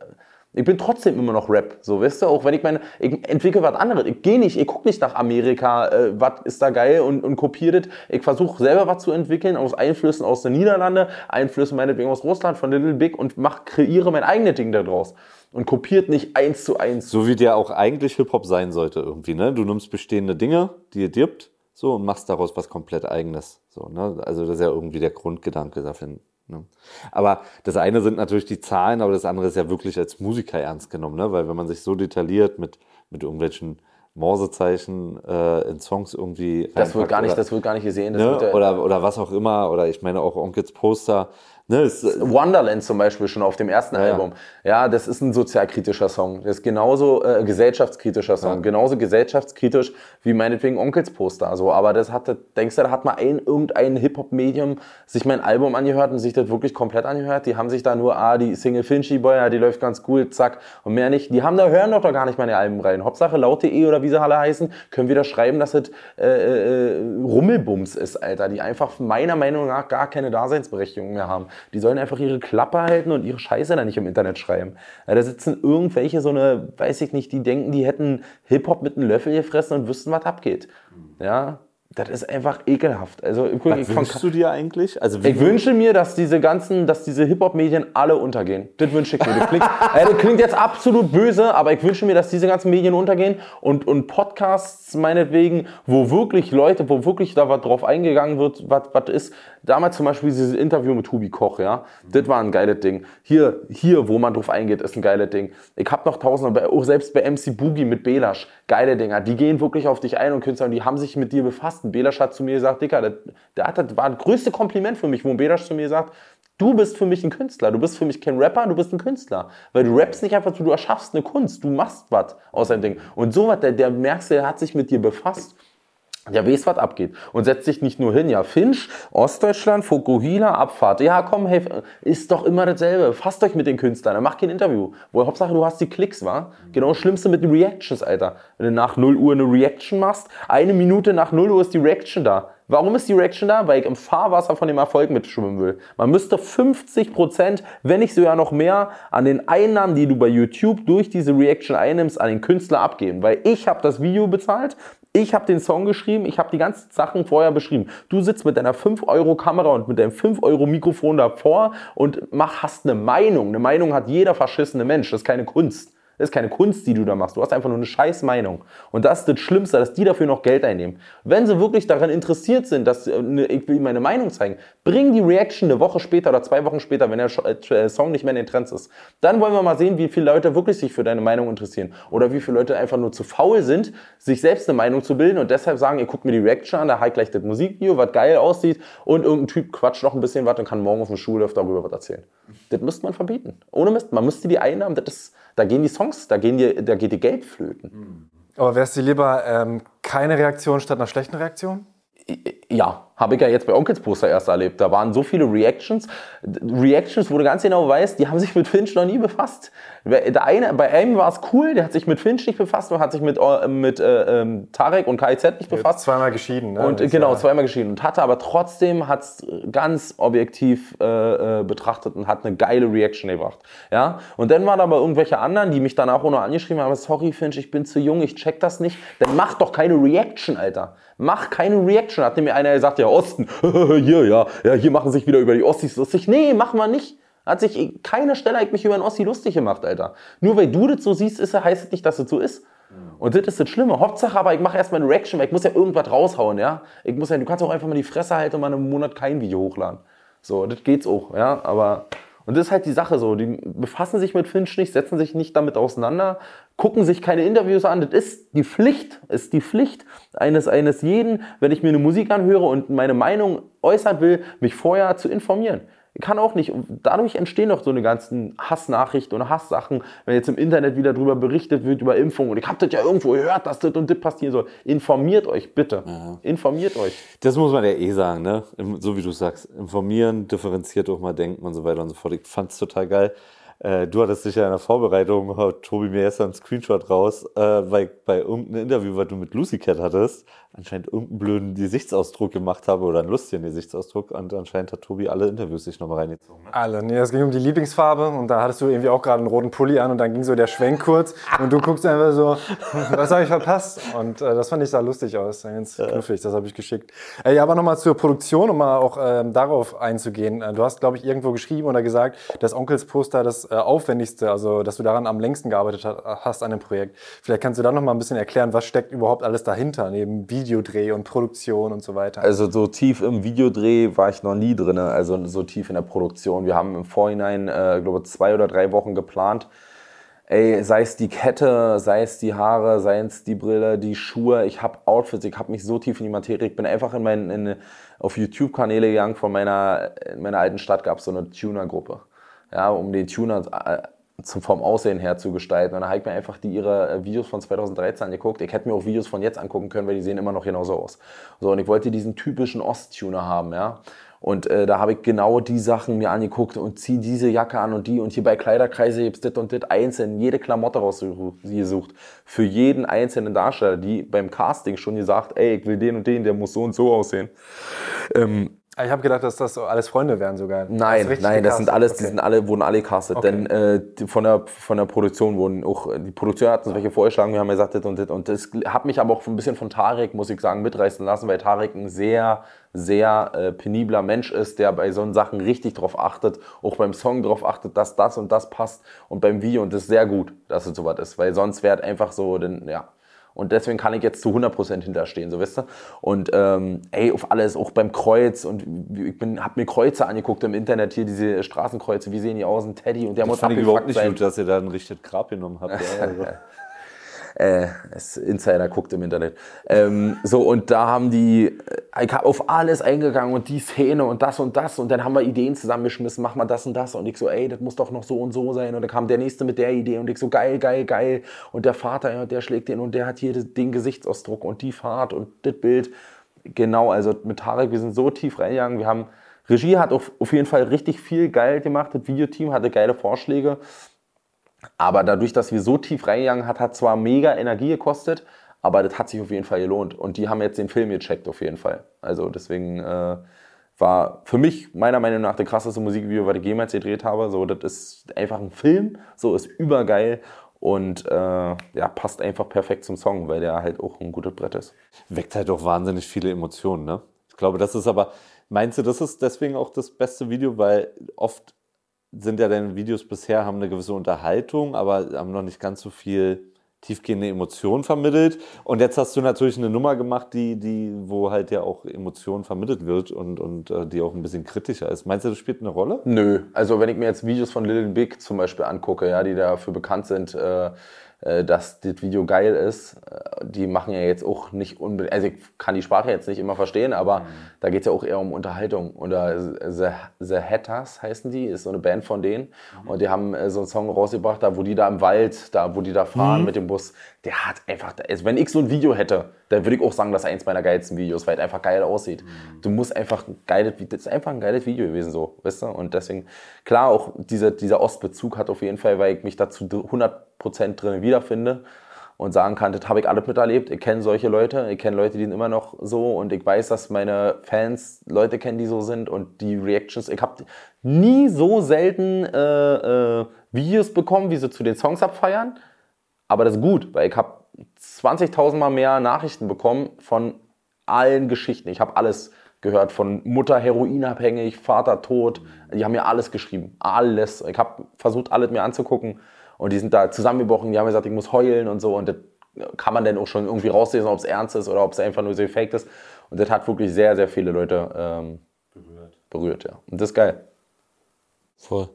S2: Ich bin trotzdem immer noch Rap, so, weißt du, auch wenn ich meine, ich entwickle was anderes. Ich gehe nicht, ich gucke nicht nach Amerika, äh, was ist da geil und, und kopiere das. Ich versuche selber was zu entwickeln aus Einflüssen aus den Niederlanden, Einflüssen meinetwegen aus Russland, von Little Big und mach, kreiere mein eigenes Ding daraus und kopiert nicht eins zu eins.
S3: So wie der auch eigentlich Hip-Hop sein sollte irgendwie, ne? Du nimmst bestehende Dinge, die ihr dirbt, so und machst daraus was komplett eigenes. So, ne? Also das ist ja irgendwie der Grundgedanke dafür. Ne? Aber das eine sind natürlich die Zahlen, aber das andere ist ja wirklich als Musiker ernst genommen, ne? Weil wenn man sich so detailliert mit, mit irgendwelchen Morsezeichen äh, in Songs irgendwie.
S2: Das wird gar nicht, oder, das wird gar nicht gesehen.
S3: Ne? Ja oder, oder was auch immer. Oder ich meine auch Onkels Poster
S2: Ne, Wonderland zum Beispiel schon auf dem ersten ja, Album. Ja, das ist ein sozialkritischer Song. Das ist genauso äh, gesellschaftskritischer Song. Ja. Genauso gesellschaftskritisch wie meinetwegen Onkels Poster. So. Aber das hat, denkst du, da hat mal ein, irgendein Hip-Hop-Medium sich mein Album angehört und sich das wirklich komplett angehört? Die haben sich da nur, ah, die Single Finchy Boy, ja, die läuft ganz cool, zack, und mehr nicht. Die haben da, hören doch, doch gar nicht meine Alben rein. Hauptsache laut.de oder wie sie alle heißen, können wieder schreiben, dass das äh, äh, Rummelbums ist, Alter. Die einfach meiner Meinung nach gar keine Daseinsberechtigung mehr haben. Die sollen einfach ihre Klappe halten und ihre Scheiße da nicht im Internet schreiben. Ja, da sitzen irgendwelche so eine, weiß ich nicht, die denken, die hätten Hip-Hop mit einem Löffel gefressen und wüssten, was abgeht. Ja, das ist einfach ekelhaft. Also,
S3: Was wünschst du dir eigentlich?
S2: Also, ich wünsche mir, dass diese ganzen, dass diese Hip-Hop-Medien alle untergehen. Das wünsche ich mir. Das klingt, äh, das klingt, jetzt absolut böse, aber ich wünsche mir, dass diese ganzen Medien untergehen und, und Podcasts meinetwegen, wo wirklich Leute, wo wirklich da was drauf eingegangen wird, was, was ist. Damals zum Beispiel dieses Interview mit Hubi Koch, ja. Das war ein geiles Ding. Hier, hier, wo man drauf eingeht, ist ein geiles Ding. Ich habe noch tausende, auch selbst bei MC Boogie mit Belasch, geile Dinger. Die gehen wirklich auf dich ein und Künstler, und die haben sich mit dir befasst ein Belasch hat zu mir gesagt, Dicker, der, das war das größte Kompliment für mich, wo ein Belasch zu mir sagt, du bist für mich ein Künstler, du bist für mich kein Rapper, du bist ein Künstler. Weil du rappst nicht einfach so, du erschaffst eine Kunst, du machst was aus deinem Ding. Und so was, der, der merkst, der hat sich mit dir befasst ja, weiß, was abgeht. Und setzt sich nicht nur hin, ja, Finch, Ostdeutschland, Fukuhila, Abfahrt. Ja, komm, hey, ist doch immer dasselbe. Fasst euch mit den Künstlern, dann mach kein Interview. Wo Hauptsache, du hast die Klicks, wa? Genau das Schlimmste mit den Reactions, Alter. Wenn du nach 0 Uhr eine Reaction machst, eine Minute nach 0 Uhr ist die Reaction da. Warum ist die Reaction da? Weil ich im Fahrwasser von dem Erfolg mitschwimmen will. Man müsste 50 Prozent, wenn nicht sogar noch mehr, an den Einnahmen, die du bei YouTube durch diese Reaction einnimmst, an den Künstler abgeben. Weil ich habe das Video bezahlt, ich habe den Song geschrieben, ich habe die ganzen Sachen vorher beschrieben. Du sitzt mit deiner 5-Euro-Kamera und mit deinem 5-Euro-Mikrofon davor und mach, hast eine Meinung. Eine Meinung hat jeder verschissene Mensch. Das ist keine Kunst. Das ist keine Kunst, die du da machst. Du hast einfach nur eine scheiß Meinung. Und das ist das Schlimmste, dass die dafür noch Geld einnehmen. Wenn sie wirklich daran interessiert sind, dass äh, ich will meine Meinung zeigen, bring die Reaction eine Woche später oder zwei Wochen später, wenn der äh, Song nicht mehr in den Trends ist. Dann wollen wir mal sehen, wie viele Leute wirklich sich für deine Meinung interessieren. Oder wie viele Leute einfach nur zu faul sind, sich selbst eine Meinung zu bilden und deshalb sagen, ihr guckt mir die Reaction an, da halt gleich das Musikvideo, was geil aussieht und irgendein Typ quatscht noch ein bisschen was und kann morgen auf dem Schulhof darüber was erzählen. Das müsste man verbieten. Ohne Mist. Man müsste die Einnahmen, das ist da gehen die Songs, da, gehen die, da geht die Geld flöten.
S1: Aber wärst du lieber ähm, keine Reaktion statt einer schlechten Reaktion?
S2: Ja, habe ich ja jetzt bei Onkels Poster erst erlebt. Da waren so viele Reactions. Reactions, wo du ganz genau weißt, die haben sich mit Finch noch nie befasst. Der eine, bei einem war es cool, der hat sich mit Finch nicht befasst und hat sich mit, äh, mit äh, ähm, Tarek und KIZ nicht befasst.
S1: Zweimal geschieden, ne?
S2: Und genau, zweimal geschieden. Und hatte aber trotzdem hat es ganz objektiv äh, äh, betrachtet und hat eine geile Reaction gebracht. Ja? Und dann waren aber irgendwelche anderen, die mich danach auch noch angeschrieben haben, sorry Finch, ich bin zu jung, ich check das nicht. Dann mach doch keine Reaction, Alter. Mach keine Reaction. Hat mir einer gesagt, ja, Osten, hier, ja, ja, hier machen sich wieder über die Ossis lustig. Nee, machen wir nicht. Hat sich keine Stelle mich über einen Ossi lustig gemacht, Alter. Nur weil du das so siehst, ist, heißt das nicht, dass es so ist. Und das ist das Schlimme. Hauptsache aber, ich mache erstmal eine Reaction, weil ich muss ja irgendwas raushauen, ja. Ich muss ja, du kannst auch einfach mal die Fresse halten und mal einen Monat kein Video hochladen. So, das geht's auch, ja. Aber, und das ist halt die Sache so. Die befassen sich mit Finch nicht, setzen sich nicht damit auseinander, gucken sich keine Interviews an. Das ist die Pflicht, ist die Pflicht eines, eines jeden, wenn ich mir eine Musik anhöre und meine Meinung äußern will, mich vorher zu informieren. Kann auch nicht. Dadurch entstehen doch so eine ganzen Hassnachrichten und Hasssachen, wenn jetzt im Internet wieder darüber berichtet wird, über Impfungen. Und ich habe das ja irgendwo gehört, dass das und das passieren soll. Informiert euch, bitte. Ja. Informiert euch.
S3: Das muss man ja eh sagen, ne? So wie du sagst. Informieren, differenziert auch mal denken und so weiter und so fort. Ich fand es total geil. Äh, du hattest dich ja in der Vorbereitung, Tobi mir erst einen Screenshot raus, äh, bei, bei irgendeinem Interview, was du mit Lucy Cat hattest, anscheinend irgendeinen blöden Gesichtsausdruck gemacht habe oder einen lustigen Gesichtsausdruck. Und anscheinend hat Tobi alle Interviews sich nochmal reingezogen. Ne?
S1: Alle. Nee, es ging um die Lieblingsfarbe und da hattest du irgendwie auch gerade einen roten Pulli an und dann ging so der Schwenk kurz und du guckst einfach so, was habe ich verpasst? Und äh, das fand ich sah lustig aus, ganz knuffig, das habe ich geschickt. Äh, ja, aber nochmal zur Produktion, um mal auch ähm, darauf einzugehen. Äh, du hast, glaube ich, irgendwo geschrieben oder gesagt, dass Onkels Poster das äh, aufwendigste, also dass du daran am längsten gearbeitet hast an dem Projekt. Vielleicht kannst du da nochmal ein bisschen erklären, was steckt überhaupt alles dahinter, neben Video Videodreh und Produktion und so weiter?
S2: Also so tief im Videodreh war ich noch nie drin, also so tief in der Produktion. Wir haben im Vorhinein, äh, glaube zwei oder drei Wochen geplant. Ey, sei es die Kette, sei es die Haare, sei es die Brille, die Schuhe. Ich habe Outfits, ich habe mich so tief in die Materie. Ich bin einfach in meinen, in, auf YouTube-Kanäle gegangen. Von meiner, in meiner alten Stadt gab es so eine Tuner-Gruppe. Ja, um die Tuner äh, zum, vom Aussehen her zu gestalten. Und dann habe ich mir einfach die ihre äh, Videos von 2013 angeguckt. Ich hätte mir auch Videos von jetzt angucken können, weil die sehen immer noch genauso aus. So, und ich wollte diesen typischen Osttuner haben, ja. Und äh, da habe ich genau die Sachen mir angeguckt und zieh diese Jacke an und die. Und hier bei Kleiderkreise gibt es das und das einzeln, jede Klamotte rausgesucht. Für jeden einzelnen Darsteller, die beim Casting schon gesagt, ey, ich will den und den, der muss so und so aussehen. Ähm,
S1: ich habe gedacht, dass das so alles Freunde wären sogar.
S2: Nein, das nein, das sind alles, okay. die sind alle, wurden alle castet. Okay. Denn äh, von, der, von der Produktion wurden auch, die Produktion hat uns welche vorgeschlagen, wir haben gesagt, das und das. Und das hat mich aber auch ein bisschen von Tarek, muss ich sagen, mitreißen lassen, weil Tarek ein sehr, sehr äh, penibler Mensch ist, der bei so Sachen richtig drauf achtet, auch beim Song drauf achtet, dass das und das passt und beim Video und das ist sehr gut, dass es so was ist, weil sonst wäre einfach so, denn, ja, und deswegen kann ich jetzt zu 100% hinterstehen, so wisst ihr. Und ähm, ey, auf alles, auch beim Kreuz. Und ich bin, hab mir Kreuze angeguckt im Internet, hier diese Straßenkreuze, wie sehen die aus? Ein Teddy und der
S3: das muss fand ich überhaupt nicht sein. gut, dass ihr da ein richtiges Grab genommen habt. Ja, also.
S2: äh, Insider guckt im Internet. Ähm, so, und da haben die äh, auf alles eingegangen und die Szene und das und das. Und dann haben wir Ideen zusammengeschmissen, mach mal das und das. Und ich so, ey, das muss doch noch so und so sein. Und dann kam der nächste mit der Idee und ich so, geil, geil, geil. Und der Vater, ja, der schlägt den und der hat hier den Gesichtsausdruck und die Fahrt und das Bild. Genau, also mit Tarek, wir sind so tief reingegangen. Wir haben, Regie hat auf, auf jeden Fall richtig viel geil gemacht. Das Videoteam hatte geile Vorschläge. Aber dadurch, dass wir so tief reingegangen hat, hat zwar mega Energie gekostet, aber das hat sich auf jeden Fall gelohnt. Und die haben jetzt den Film gecheckt, auf jeden Fall. Also deswegen äh, war für mich meiner Meinung nach der krasseste Musikvideo, was ich jemals gedreht habe. So, das ist einfach ein Film, so ist übergeil und äh, ja, passt einfach perfekt zum Song, weil der halt auch ein gutes Brett ist.
S3: Weckt halt auch wahnsinnig viele Emotionen, ne? Ich glaube, das ist aber, meinst du, das ist deswegen auch das beste Video, weil oft sind ja deine Videos bisher, haben eine gewisse Unterhaltung, aber haben noch nicht ganz so viel tiefgehende Emotionen vermittelt. Und jetzt hast du natürlich eine Nummer gemacht, die, die, wo halt ja auch Emotionen vermittelt wird und, und äh, die auch ein bisschen kritischer ist. Meinst du, das spielt eine Rolle?
S2: Nö. Also wenn ich mir jetzt Videos von Little Big zum Beispiel angucke, ja, die dafür bekannt sind, äh, dass das Video geil ist. Äh, die machen ja jetzt auch nicht unbedingt, also ich kann die Sprache jetzt nicht immer verstehen, aber mhm. da geht es ja auch eher um Unterhaltung. Oder The, The Hatters heißen die, ist so eine Band von denen. Mhm. Und die haben äh, so einen Song rausgebracht, da wo die da im Wald, da wo die da fahren mhm. mit dem Bus. Der hat einfach, also wenn ich so ein Video hätte, dann würde ich auch sagen, das ist eins meiner geilsten Videos, weil es einfach geil aussieht. Mhm. Du musst einfach ein geiles, das ist einfach ein geiles Video gewesen so, weißt du? Und deswegen, klar, auch dieser, dieser Ostbezug hat auf jeden Fall, weil ich mich dazu 100% drin wiederfinde und sagen kann, das habe ich alles miterlebt. Ich kenne solche Leute, ich kenne Leute, die sind immer noch so und ich weiß, dass meine Fans Leute kennen, die so sind und die Reactions. Ich habe nie so selten äh, äh, Videos bekommen, wie sie zu den Songs abfeiern, aber das ist gut, weil ich habe 20.000 Mal mehr Nachrichten bekommen von allen Geschichten. Ich habe alles gehört, von Mutter heroinabhängig, Vater tot. Die haben mir alles geschrieben, alles. Ich habe versucht, alles mir anzugucken und die sind da zusammengebrochen. Die haben gesagt, ich muss heulen und so und das kann man dann auch schon irgendwie rauslesen, ob es ernst ist oder ob es einfach nur so fake ist. Und das hat wirklich sehr, sehr viele Leute ähm, berührt. berührt. ja. Und das ist geil.
S3: Voll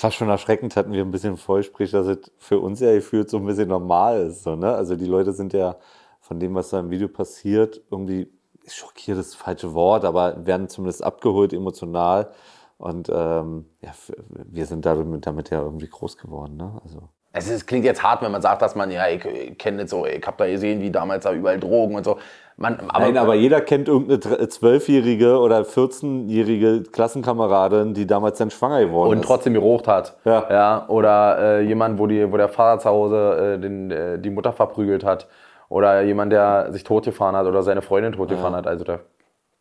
S3: fast schon erschreckend hatten wir ein bisschen Vollsprich, dass es für uns ja gefühlt so ein bisschen normal ist. So, ne? Also die Leute sind ja von dem, was da im Video passiert, irgendwie schockiert ist das falsche Wort, aber werden zumindest abgeholt emotional. Und ähm, ja, wir sind damit, damit ja irgendwie groß geworden. Ne? Also.
S2: Es ist, klingt jetzt hart, wenn man sagt, dass man, ja, ich, ich kenne nicht so, ich habe da gesehen, wie damals da überall Drogen und so.
S3: Man, aber, Nein, aber jeder kennt irgendeine zwölfjährige oder 14-jährige Klassenkameradin, die damals dann schwanger geworden
S2: und ist. Und trotzdem gerucht hat. Ja. ja oder äh, jemand, wo, die, wo der Vater zu Hause äh, den, äh, die Mutter verprügelt hat. Oder jemand, der sich totgefahren hat oder seine Freundin totgefahren ja. hat. Also da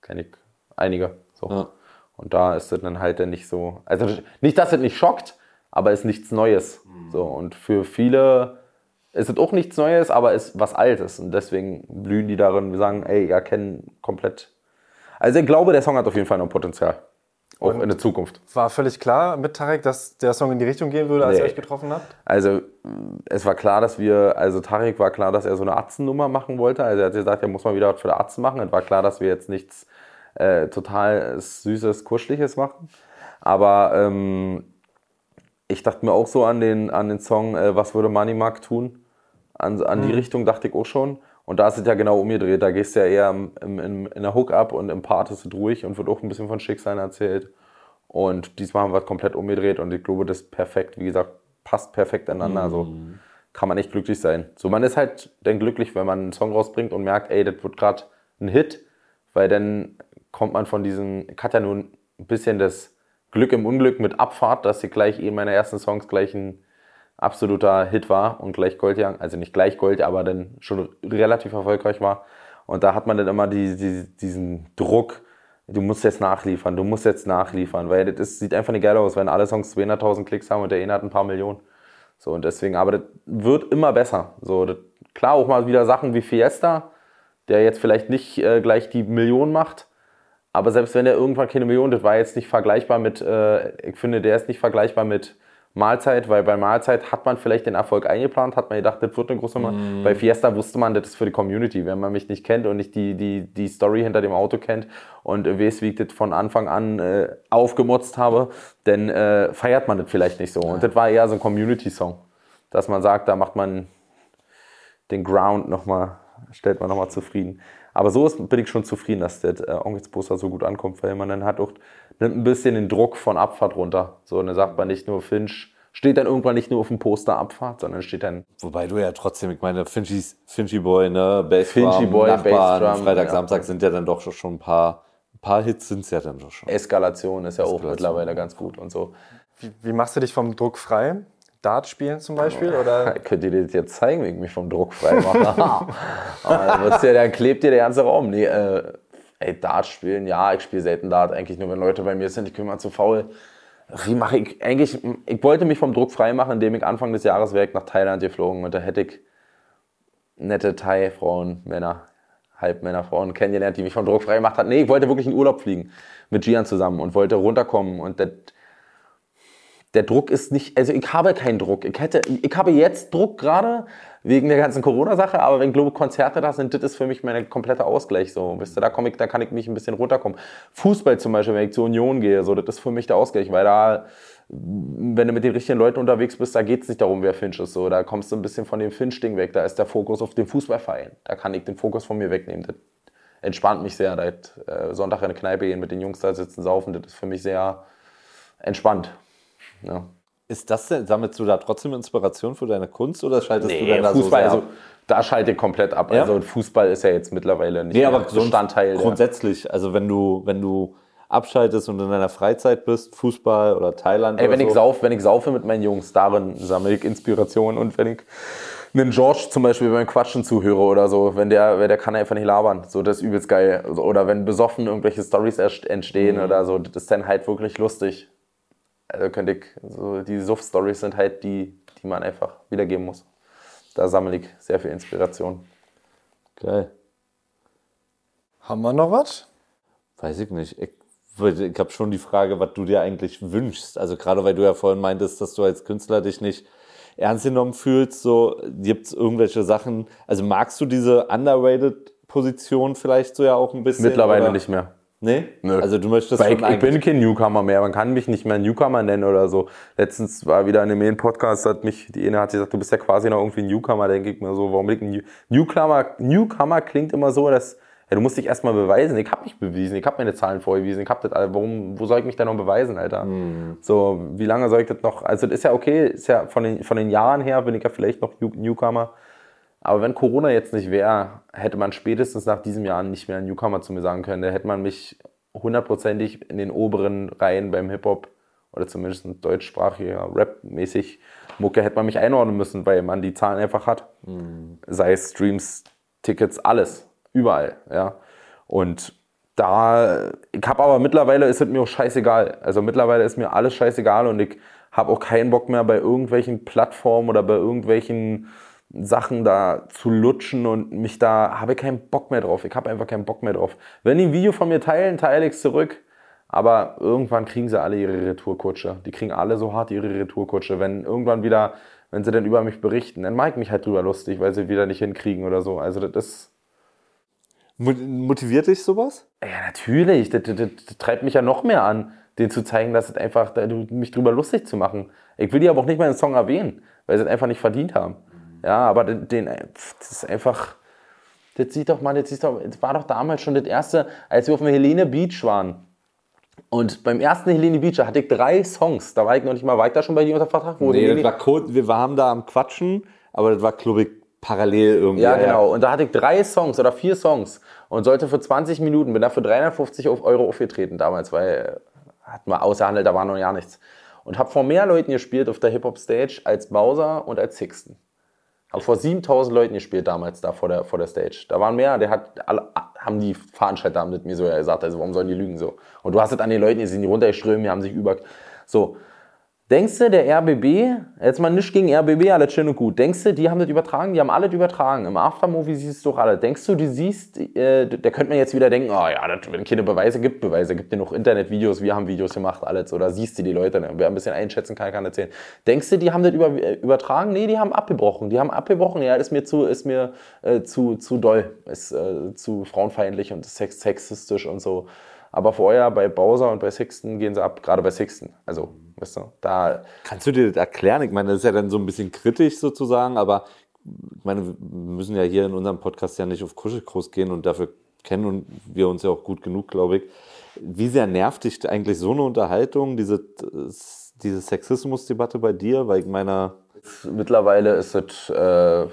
S2: kenne ich einige. So. Ja. Und da ist es dann halt dann nicht so. Also nicht, dass es nicht schockt, aber es ist nichts Neues. Mhm. So. Und für viele ist es auch nichts Neues, aber es ist was Altes. Und deswegen blühen die darin, wir sagen, ey, ja, kennen komplett. Also ich glaube, der Song hat auf jeden Fall noch Potenzial. Auch und in der Zukunft.
S1: War völlig klar mit Tarek, dass der Song in die Richtung gehen würde, als nee. ihr euch getroffen habt?
S2: Also es war klar, dass wir, also Tarek war klar, dass er so eine Arztennummer machen wollte. Also er hat gesagt, er muss mal wieder was für den Arzt machen. Es war klar, dass wir jetzt nichts äh, total Süßes, Kuscheliges machen. Aber ähm, ich dachte mir auch so an den, an den Song, äh, was würde Money Mark tun? An, an mhm. die Richtung dachte ich auch schon. Und da ist es ja genau umgedreht. Da gehst du ja eher im, im, in der Hook-Up und im Part ist es ruhig und wird auch ein bisschen von Schicksalen erzählt. Und diesmal haben wir es komplett umgedreht und ich glaube, das ist perfekt. Wie gesagt, passt perfekt ineinander. Also mhm. Also kann man echt glücklich sein. So, man ist halt dann glücklich, wenn man einen Song rausbringt und merkt, ey, das wird gerade ein Hit, weil dann kommt man von diesem, ich hatte ja nun ein bisschen das Glück im Unglück mit Abfahrt, dass sie gleich in meiner ersten Songs gleich ein absoluter Hit war und gleich Gold, also nicht gleich Gold, aber dann schon relativ erfolgreich war. Und da hat man dann immer die, die, diesen Druck, du musst jetzt nachliefern, du musst jetzt nachliefern, weil das sieht einfach nicht geil aus, wenn alle Songs 200.000 Klicks haben und der eine hat ein paar Millionen. So, und deswegen, aber das wird immer besser. So, das, klar, auch mal wieder Sachen wie Fiesta, der jetzt vielleicht nicht äh, gleich die Million macht, aber selbst wenn der irgendwann keine Million, das war jetzt nicht vergleichbar mit, äh, ich finde, der ist nicht vergleichbar mit Mahlzeit, weil bei Mahlzeit hat man vielleicht den Erfolg eingeplant, hat man gedacht, das wird eine große Nummer. Mm. Bei Fiesta wusste man, das ist für die Community. Wenn man mich nicht kennt und nicht die, die, die Story hinter dem Auto kennt und weiß, wie ich das von Anfang an äh, aufgemotzt habe, dann äh, feiert man das vielleicht nicht so. Und das war eher so ein Community-Song, dass man sagt, da macht man den Ground nochmal, stellt man nochmal zufrieden. Aber so ist, bin ich schon zufrieden, dass der äh, Onkelsposter so gut ankommt, weil man dann hat auch nimmt ein bisschen den Druck von Abfahrt runter. So, und dann sagt man nicht nur Finch, steht dann irgendwann nicht nur auf dem Poster Abfahrt, sondern steht dann.
S3: Wobei du ja trotzdem, ich meine, Finchys, Finchy Boy, ne, Bassdrum, Finchy Boy, Nachbarn, Bassdrum, Freitag, ja. Samstag sind ja dann doch schon ein paar, ein paar Hits sind es ja dann doch schon.
S2: Eskalation ist ja Eskalation. auch mittlerweile ganz gut und so.
S1: Wie, wie machst du dich vom Druck frei? Dart spielen zum Beispiel? Oder?
S2: Könnt ihr das jetzt zeigen, wie ich mich vom Druck frei mache? Aber ja, dann klebt dir der ganze Raum. Nee, äh, ey, Dart spielen, ja, ich spiele selten Dart, eigentlich nur, wenn Leute bei mir sind, ich bin zu faul. Wie mache ich eigentlich, ich wollte mich vom Druck frei machen, indem ich Anfang des Jahres wäre nach Thailand geflogen und da hätte ich nette Thai-Frauen, Männer, Halbmänner, Frauen kennengelernt, die mich vom Druck frei gemacht hat. Nee, ich wollte wirklich in Urlaub fliegen mit Gian zusammen und wollte runterkommen und das der Druck ist nicht, also ich habe keinen Druck. Ich hätte, ich habe jetzt Druck gerade wegen der ganzen Corona-Sache, aber wenn Globe Konzerte da sind, das ist für mich mein kompletter Ausgleich so. Wisst ihr, da komme ich, da kann ich mich ein bisschen runterkommen. Fußball zum Beispiel, wenn ich zur Union gehe, so, das ist für mich der Ausgleich, weil da, wenn du mit den richtigen Leuten unterwegs bist, da geht es nicht darum, wer Finch ist. So, da kommst du ein bisschen von dem Finch-Ding weg. Da ist der Fokus auf den Fußballverein. Da kann ich den Fokus von mir wegnehmen. Das entspannt mich sehr. Da äh, Sonntag in eine Kneipe gehen, mit den Jungs da sitzen, saufen, das ist für mich sehr entspannt. Ja.
S3: Ist das denn, sammelst du da trotzdem Inspiration für deine Kunst oder schaltest
S2: nee,
S3: du dann
S2: da Fußball, so also da schalte ich komplett ab. Ja? Also Fußball ist ja jetzt mittlerweile nicht
S3: nee, aber Bestandteil. Grundsätzlich, also wenn du, wenn du abschaltest und in deiner Freizeit bist, Fußball oder Thailand
S2: Ey,
S3: oder
S2: wenn so. ich sauf, wenn ich saufe mit meinen Jungs, darin sammle ich Inspiration und wenn ich einen George zum Beispiel beim Quatschen zuhöre oder so, wenn der, der kann einfach nicht labern, so das ist übelst geil. Oder wenn besoffen irgendwelche Stories entstehen mhm. oder so, das ist dann halt wirklich lustig also könnte ich, so die Suff-Stories sind halt die, die man einfach wiedergeben muss. Da sammle ich sehr viel Inspiration.
S3: Geil.
S1: Haben wir noch was?
S3: Weiß ich nicht. Ich, ich habe schon die Frage, was du dir eigentlich wünschst. Also gerade weil du ja vorhin meintest, dass du als Künstler dich nicht ernst genommen fühlst, so gibt es irgendwelche Sachen. Also magst du diese underrated Position vielleicht so ja auch ein bisschen?
S2: Mittlerweile oder? nicht mehr.
S3: Nee?
S2: Nö.
S3: Also du möchtest
S2: Weil ich, ich bin kein Newcomer mehr. Man kann mich nicht mehr Newcomer nennen oder so. Letztens war wieder in einem Main-Podcast, hat mich, die eine hat gesagt, du bist ja quasi noch irgendwie ein Newcomer, denke ich mir so, warum ich ein Newcomer? Newcomer klingt immer so, dass, ja, du musst dich erstmal beweisen. Ich habe mich bewiesen, ich habe meine Zahlen vorgewiesen, ich habe das, warum, wo soll ich mich denn noch beweisen, Alter? Mhm. So, wie lange soll ich das noch, also das ist ja okay, ist ja von den, von den Jahren her bin ich ja vielleicht noch Newcomer. Aber wenn Corona jetzt nicht wäre, hätte man spätestens nach diesem Jahr nicht mehr ein Newcomer zu mir sagen können. Da hätte man mich hundertprozentig in den oberen Reihen beim Hip-Hop oder zumindest deutschsprachiger Rap-mäßig Mucke hätte man mich einordnen müssen, weil man die Zahlen einfach hat. Mhm. Sei es Streams, Tickets, alles, überall, ja. Und da, ich habe aber mittlerweile ist es mir auch scheißegal. Also mittlerweile ist mir alles scheißegal und ich habe auch keinen Bock mehr bei irgendwelchen Plattformen oder bei irgendwelchen Sachen da zu lutschen und mich da habe ich keinen Bock mehr drauf. Ich habe einfach keinen Bock mehr drauf. Wenn die ein Video von mir teilen, teile ich es zurück. Aber irgendwann kriegen sie alle ihre Retourkutsche. Die kriegen alle so hart ihre Retourkutsche. Wenn irgendwann wieder, wenn sie dann über mich berichten, dann mag ich mich halt drüber lustig, weil sie wieder nicht hinkriegen oder so. Also das ist.
S3: Motiviert dich sowas?
S2: Ja, natürlich. Das, das, das treibt mich ja noch mehr an, denen zu zeigen, dass es einfach, mich drüber lustig zu machen. Ich will die aber auch nicht mal den Song erwähnen, weil sie es einfach nicht verdient haben. Ja, aber den, den, das ist einfach, das sieht doch mal, das, ist doch, das war doch damals schon das erste, als wir auf dem Helene Beach waren. Und beim ersten Helene Beach hatte ich drei Songs. Da war ich noch nicht mal weiter schon bei dir unter Vertrag.
S3: Wo nee, das war kurz, wir waren da am Quatschen, aber das war, ich, parallel irgendwie.
S2: Ja, genau. Und da hatte ich drei Songs oder vier Songs und sollte für 20 Minuten, bin da für 350 Euro aufgetreten damals, weil hatten wir ausgehandelt, da war noch ja nichts. Und habe vor mehr Leuten gespielt auf der Hip-Hop-Stage als Bowser und als Sixten. Habe vor 7000 Leuten gespielt damals da vor der, vor der Stage. Da waren mehr, der hat, alle, haben die Veranstalter mit mir so gesagt, also warum sollen die lügen so? Und du hast es an den Leuten, die sind runtergeströmt, die haben sich über, so. Denkst du, der RBB, jetzt mal nicht gegen RBB, alles schön und gut, denkst du, die haben das übertragen? Die haben alles übertragen. Im Aftermovie siehst du doch alle. Denkst du, die siehst, äh, da könnte man jetzt wieder denken, oh ja, das, wenn keine Beweise gibt, Beweise, gibt dir noch Internetvideos, wir haben Videos gemacht, alles, oder siehst du die Leute, wer ein bisschen einschätzen kann, kann erzählen. Denkst du, die haben das über, äh, übertragen? Nee, die haben abgebrochen. Die haben abgebrochen, ja, ist mir zu, ist mir äh, zu, zu doll, ist äh, zu frauenfeindlich und sexistisch und so. Aber vorher bei Bowser und bei Sixten gehen sie ab, gerade bei Sixten. Also, weißt du, da.
S3: Kannst du dir das erklären? Ich meine, das ist ja dann so ein bisschen kritisch sozusagen, aber ich meine, wir müssen ja hier in unserem Podcast ja nicht auf Kuschelkurs gehen und dafür kennen wir uns ja auch gut genug, glaube ich. Wie sehr nervt dich eigentlich so eine Unterhaltung, diese, diese Sexismusdebatte bei dir? Weil ich meine.
S2: Mittlerweile ist es. Äh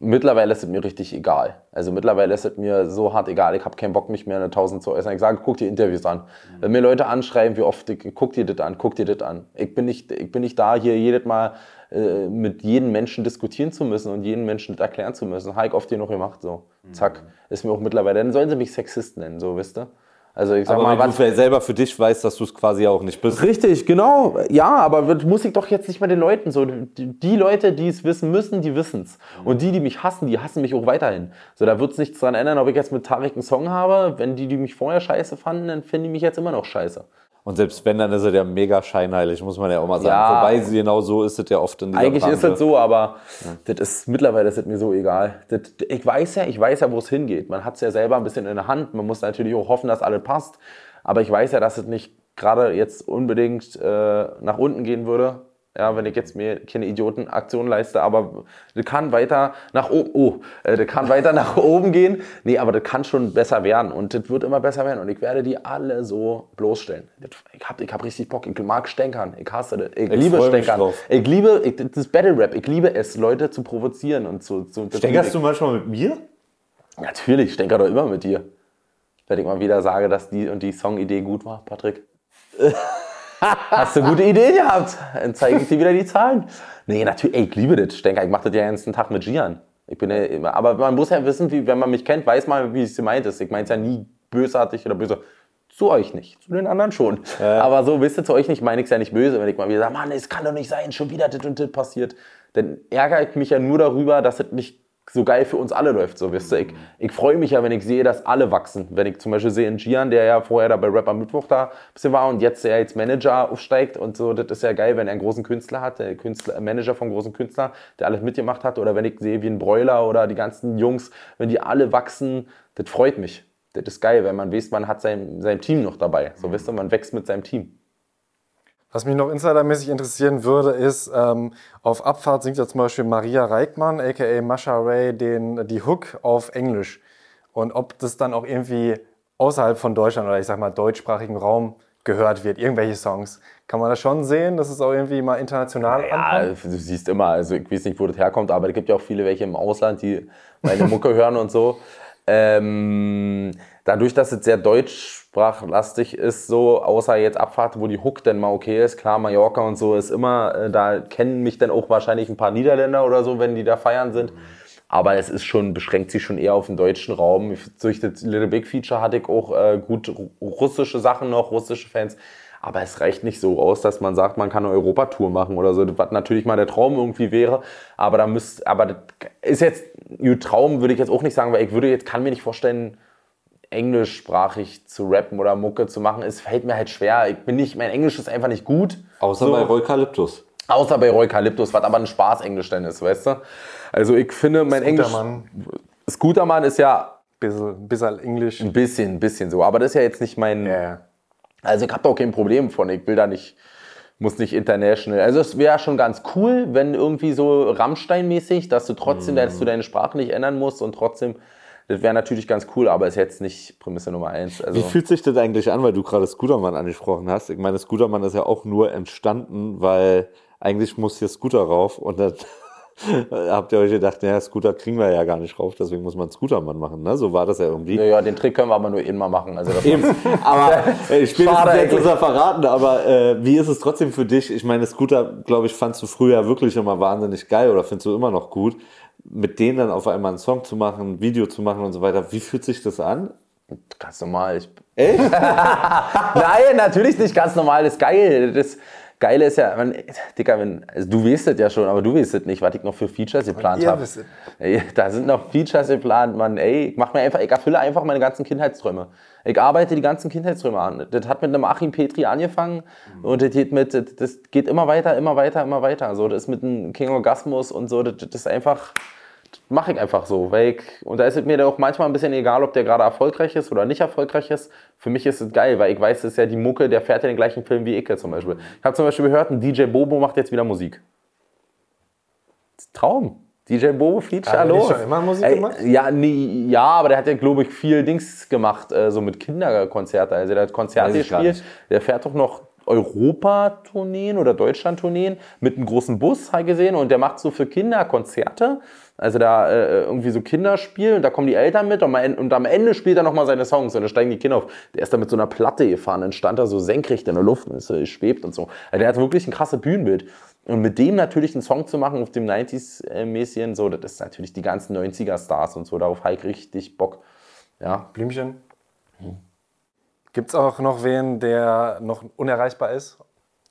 S2: Mittlerweile ist es mir richtig egal. Also mittlerweile ist es mir so hart egal. Ich habe keinen Bock, mich mehr eine 1000 zu äußern. Ich sage, guck dir Interviews an. Mhm. Wenn mir Leute anschreiben, wie oft, ich, guck dir das an, guck dir das an. Ich bin nicht, ich bin nicht da, hier jedes Mal äh, mit jedem Menschen diskutieren zu müssen und jeden Menschen das erklären zu müssen. Habe ich oft hier noch gemacht, so. Zack. Mhm. Ist mir auch mittlerweile, dann sollen sie mich Sexist nennen, so, wisst ihr?
S3: Also ich sag aber mal, wenn du selber für dich weißt, dass du es quasi auch nicht bist.
S2: Richtig, genau. Ja, aber muss ich doch jetzt nicht mal den Leuten so. Die, die Leute, die es wissen müssen, die wissen es. Und die, die mich hassen, die hassen mich auch weiterhin. So, da wird es nichts dran ändern, ob ich jetzt mit Tarek einen Song habe. Wenn die, die mich vorher scheiße fanden, dann finden die mich jetzt immer noch scheiße.
S3: Und selbst wenn, dann ist er ja mega scheinheilig, muss man ja auch mal sagen. Ja, Wobei, genau so ist es ja oft in
S2: dieser Eigentlich Branche. ist es so, aber ja. das ist, mittlerweile ist es mir so egal. Das, ich weiß ja, ich weiß ja, wo es hingeht. Man hat es ja selber ein bisschen in der Hand. Man muss natürlich auch hoffen, dass alles passt. Aber ich weiß ja, dass es nicht gerade jetzt unbedingt äh, nach unten gehen würde. Ja, wenn ich jetzt mir keine Idiotenaktion leiste, aber das kann weiter nach oben, oh, äh, das kann weiter nach oben gehen. Nee, aber das kann schon besser werden und das wird immer besser werden und ich werde die alle so bloßstellen. Ich habe ich hab richtig Bock, ich mag Stänkern, ich hasse das, ich, ich liebe Stänkern. Ich liebe ich, das Battle Rap, ich liebe es, Leute zu provozieren und zu... zu
S3: Stänkerst du manchmal mit mir?
S2: Natürlich, ich stänker doch immer mit dir wenn ich mal wieder sage, dass die und die Songidee gut war, Patrick. Hast du gute Ideen gehabt? Dann zeige ich dir wieder die Zahlen. Nee, natürlich, ey, ich liebe das. Ich denke, ich mache das ja den ganzen Tag mit Gian. Ich bin ja immer, aber man muss ja wissen, wie, wenn man mich kennt, weiß man, wie es gemeint ist. Ich meine es ja nie bösartig oder böse. Zu euch nicht, zu den anderen schon. Ja. Aber so, wisst ihr, zu euch nicht, meine ich es ja nicht böse, wenn ich mal wieder sage, Mann, es kann doch nicht sein, schon wieder das und das passiert. Dann ärgere ich mich ja nur darüber, dass es nicht so geil für uns alle läuft. So, wisst ihr? Ich, ich freue mich ja, wenn ich sehe, dass alle wachsen. Wenn ich zum Beispiel sehe, in Gian, der ja vorher da bei Rapper Mittwoch da ein bisschen war und jetzt der als Manager aufsteigt und so, das ist ja geil, wenn er einen großen Künstler hat, der Künstler, Manager vom großen Künstler, der alles mitgemacht hat. Oder wenn ich sehe, wie ein Broiler oder die ganzen Jungs, wenn die alle wachsen, das freut mich. Das ist geil, wenn man weiß, man hat sein, sein Team noch dabei. So, wisst ihr, man wächst mit seinem Team.
S1: Was mich noch insidermäßig interessieren würde, ist, ähm, auf Abfahrt singt ja zum Beispiel Maria Reichmann, aka Masha Ray, den, die Hook auf Englisch. Und ob das dann auch irgendwie außerhalb von Deutschland oder ich sag mal deutschsprachigen Raum gehört wird, irgendwelche Songs. Kann man das schon sehen, dass es auch irgendwie mal international
S2: ja, ankommt? Ja, du siehst immer, also ich weiß nicht, wo das herkommt, aber es gibt ja auch viele welche im Ausland, die meine Mucke hören und so. Ähm, dadurch, dass es sehr deutschsprachlastig ist, so, außer jetzt Abfahrt, wo die Hook denn mal okay ist, klar, Mallorca und so ist immer, äh, da kennen mich dann auch wahrscheinlich ein paar Niederländer oder so, wenn die da feiern sind. Aber es ist schon, beschränkt sich schon eher auf den deutschen Raum. Durch das Little Big Feature hatte ich auch äh, gut russische Sachen noch, russische Fans. Aber es reicht nicht so aus, dass man sagt, man kann eine Europatour machen oder so, was natürlich mal der Traum irgendwie wäre. Aber da müsst, aber das ist jetzt, Traum würde ich jetzt auch nicht sagen, weil ich würde jetzt, kann mir nicht vorstellen, englischsprachig zu rappen oder Mucke zu machen. Es fällt mir halt schwer. Ich bin nicht, mein Englisch ist einfach nicht gut.
S3: Außer so. bei Eukalyptus.
S2: Außer bei Eukalyptus, was aber ein Spaß-Englisch dann ist, weißt du? Also ich finde, mein Englisch. Scootermann ist ja.
S1: Bisschen, bisschen Englisch.
S2: Ein bisschen, ein bisschen so. Aber das ist ja jetzt nicht mein.
S1: Ja.
S2: Also ich habe da auch kein Problem von. Ich will da nicht, muss nicht international. Also es wäre schon ganz cool, wenn irgendwie so Rammstein-mäßig, dass du trotzdem, mm. dass du deine Sprache nicht ändern musst und trotzdem. Das wäre natürlich ganz cool, aber ist jetzt nicht Prämisse Nummer eins.
S3: Also Wie fühlt sich das eigentlich an, weil du gerade Scootermann angesprochen hast? Ich meine, Scootermann ist ja auch nur entstanden, weil eigentlich muss hier Scooter rauf und dann habt ihr euch gedacht, naja, Scooter kriegen wir ja gar nicht rauf, deswegen muss man Scootermann machen, ne? So war das ja irgendwie.
S2: Ja, ja den Trick können wir aber nur immer machen. Also das
S3: Eben. aber äh, spätestens jetzt ist er verraten, aber äh, wie ist es trotzdem für dich? Ich meine, Scooter, glaube ich, fandst du früher wirklich immer wahnsinnig geil oder findest du immer noch gut, mit denen dann auf einmal einen Song zu machen, ein Video zu machen und so weiter. Wie fühlt sich das an?
S2: Ganz normal. Ich Echt? Nein, natürlich nicht ganz normal. Das ist geil. Das, Geile ist ja, man, Dicker, wenn, also du weißt es ja schon, aber du weißt es nicht, was ich noch für Features geplant habe. Da sind noch Features geplant, man, ey, ich mach mir einfach, ich erfülle einfach meine ganzen Kindheitsträume. Ich arbeite die ganzen Kindheitsträume an. Das hat mit einem Achim Petri angefangen mhm. und das geht mit, das geht immer weiter, immer weiter, immer weiter. So, das ist mit einem King Orgasmus und so, das, das ist einfach, mache ich einfach so. Weil ich, und da ist es mir auch manchmal ein bisschen egal, ob der gerade erfolgreich ist oder nicht erfolgreich ist. Für mich ist es geil, weil ich weiß, das ist ja die Mucke, der fährt ja den gleichen Film wie ich zum Beispiel. Ich habe zum Beispiel gehört, ein DJ Bobo macht jetzt wieder Musik. Traum. DJ Bobo fliegt ja los.
S1: schon immer Musik gemacht?
S2: ja, nie, ja, aber der hat ja, glaube ich, viel Dings gemacht, äh, so mit Kinderkonzerten. Also der hat Konzerte gespielt. Der fährt doch noch Europa-Tourneen oder Deutschland-Tourneen mit einem großen Bus, halt gesehen. Und der macht so für Kinder Konzerte. Also da äh, irgendwie so Kinderspiel und da kommen die Eltern mit und, mal, und am Ende spielt er nochmal seine Songs und dann steigen die Kinder auf. Der ist da mit so einer Platte gefahren, dann stand er so senkrecht in der Luft und ist, äh, schwebt und so. Also der hat wirklich ein krasses Bühnenbild. Und mit dem natürlich einen Song zu machen auf dem 90s-mäßigen, so, das ist natürlich die ganzen 90er-Stars und so, darauf ich richtig Bock. Ja.
S1: Blümchen. Hm. Gibt es auch noch wen, der noch unerreichbar ist?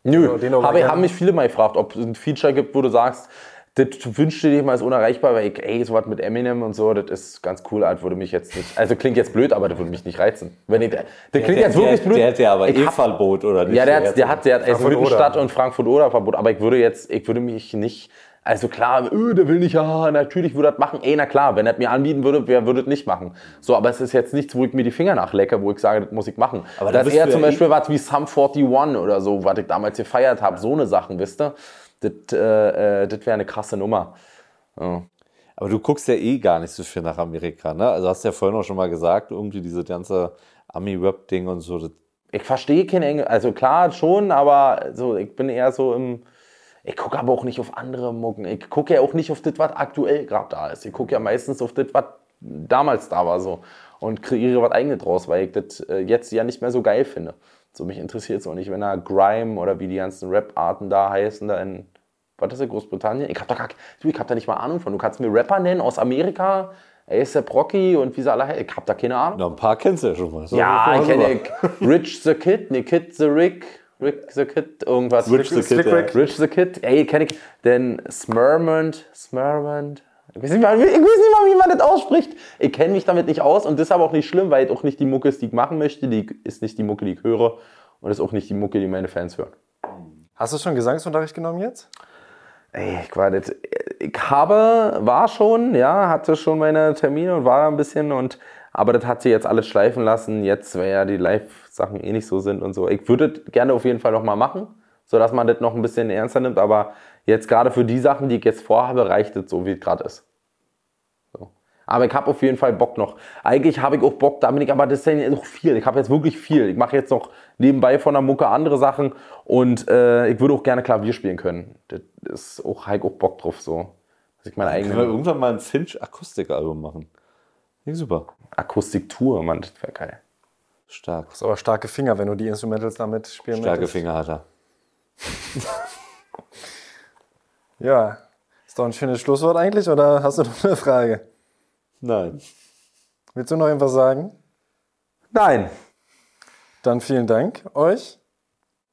S2: Nö, habe, haben mich viele mal gefragt, ob es ein Feature gibt, wo du sagst, das wünscht dir mal als unerreichbar, weil ich, ey, so was mit Eminem und so, das ist ganz cool, das würde mich jetzt nicht, also klingt jetzt blöd, aber das würde mich nicht reizen. Wenn ich, das klingt der, jetzt wirklich
S3: der,
S2: blöd.
S3: Der hat ja aber E-Verbot oder nicht?
S2: Ja, der hat, der hat, der hat also Mittelstadt und Frankfurt-Oder Verbot, aber ich würde jetzt, ich würde mich nicht, also klar, öh, der will nicht, ja, natürlich würde das machen. Ey, na klar, wenn er mir anbieten würde, wer würde das nicht machen? So, aber es ist jetzt nichts, wo ich mir die Finger nachlecke, wo ich sage, das muss ich machen. Aber das ist eher zum Beispiel was wie Sum 41 oder so, was ich damals gefeiert habe, so eine Sachen, wisst ihr? Das, äh, äh, das wäre eine krasse Nummer.
S3: Ja. Aber du guckst ja eh gar nicht so viel nach Amerika, ne? Also hast du ja vorhin auch schon mal gesagt, irgendwie diese ganze Ami-Rap-Ding und so.
S2: Ich verstehe kein Englisch, also klar schon, aber so, ich bin eher so im. Ich gucke aber auch nicht auf andere Mucken. Ich gucke ja auch nicht auf das, was aktuell gerade da ist. Ich gucke ja meistens auf das, was damals da war so. Und kreiere was eigenes draus, weil ich das äh, jetzt ja nicht mehr so geil finde. So, mich interessiert es auch nicht, wenn da Grime oder wie die ganzen Rap-Arten da heißen, da in was ist das, Großbritannien? Ich hab, da gar, du, ich hab da nicht mal Ahnung von. Du kannst mir Rapper nennen aus Amerika, ASAP Rocky und wie sie alle heißen. Ich hab da keine Ahnung.
S3: Na, ein paar kennst du ja schon mal.
S2: So ja, ich kenne Rich the Kid, ne, Kid the Rick, Rick the Kid, irgendwas.
S3: Rich the Kid, ja.
S2: Rich the Kid, ey, kenne ich. Denn Smurmond, Smurmond, ich weiß, nicht mal, ich weiß nicht mal, wie man das ausspricht. Ich kenne mich damit nicht aus und das ist aber auch nicht schlimm, weil es auch nicht die Mucke ist, die ich machen möchte. Die ist nicht die Mucke, die ich höre und ist auch nicht die Mucke, die meine Fans hören.
S1: Hast du schon Gesangsunterricht genommen jetzt?
S2: Ey, ich war nicht, ich habe, war schon, ja, hatte schon meine Termine und war da ein bisschen und, aber das hat sie jetzt alles schleifen lassen. Jetzt, weil ja die Live-Sachen eh nicht so sind und so. Ich würde gerne auf jeden Fall nochmal machen, sodass man das noch ein bisschen ernster nimmt, aber jetzt gerade für die Sachen, die ich jetzt vorhabe, reicht es so, wie es gerade ist. Aber ich habe auf jeden Fall Bock noch. Eigentlich habe ich auch Bock, da bin ich, aber das ist ja noch viel. Ich habe jetzt wirklich viel. Ich mache jetzt noch nebenbei von der Mucke andere Sachen und äh, ich würde auch gerne Klavier spielen können. Das ist auch, halt auch Bock drauf so.
S3: Dass ich meine eigene. Können wir irgendwann mal ein Finch-Akustikalbum machen? Ja, super.
S2: Akustiktour, Mann, das wäre geil.
S3: Stark.
S1: Du hast aber starke Finger, wenn du die Instrumentals damit spielen
S3: Starke möchtest. Finger hat er.
S1: ja, Ist doch ein schönes Schlusswort eigentlich, oder hast du noch eine Frage?
S3: Nein.
S1: Willst du noch irgendwas sagen?
S2: Nein.
S1: Dann vielen Dank euch.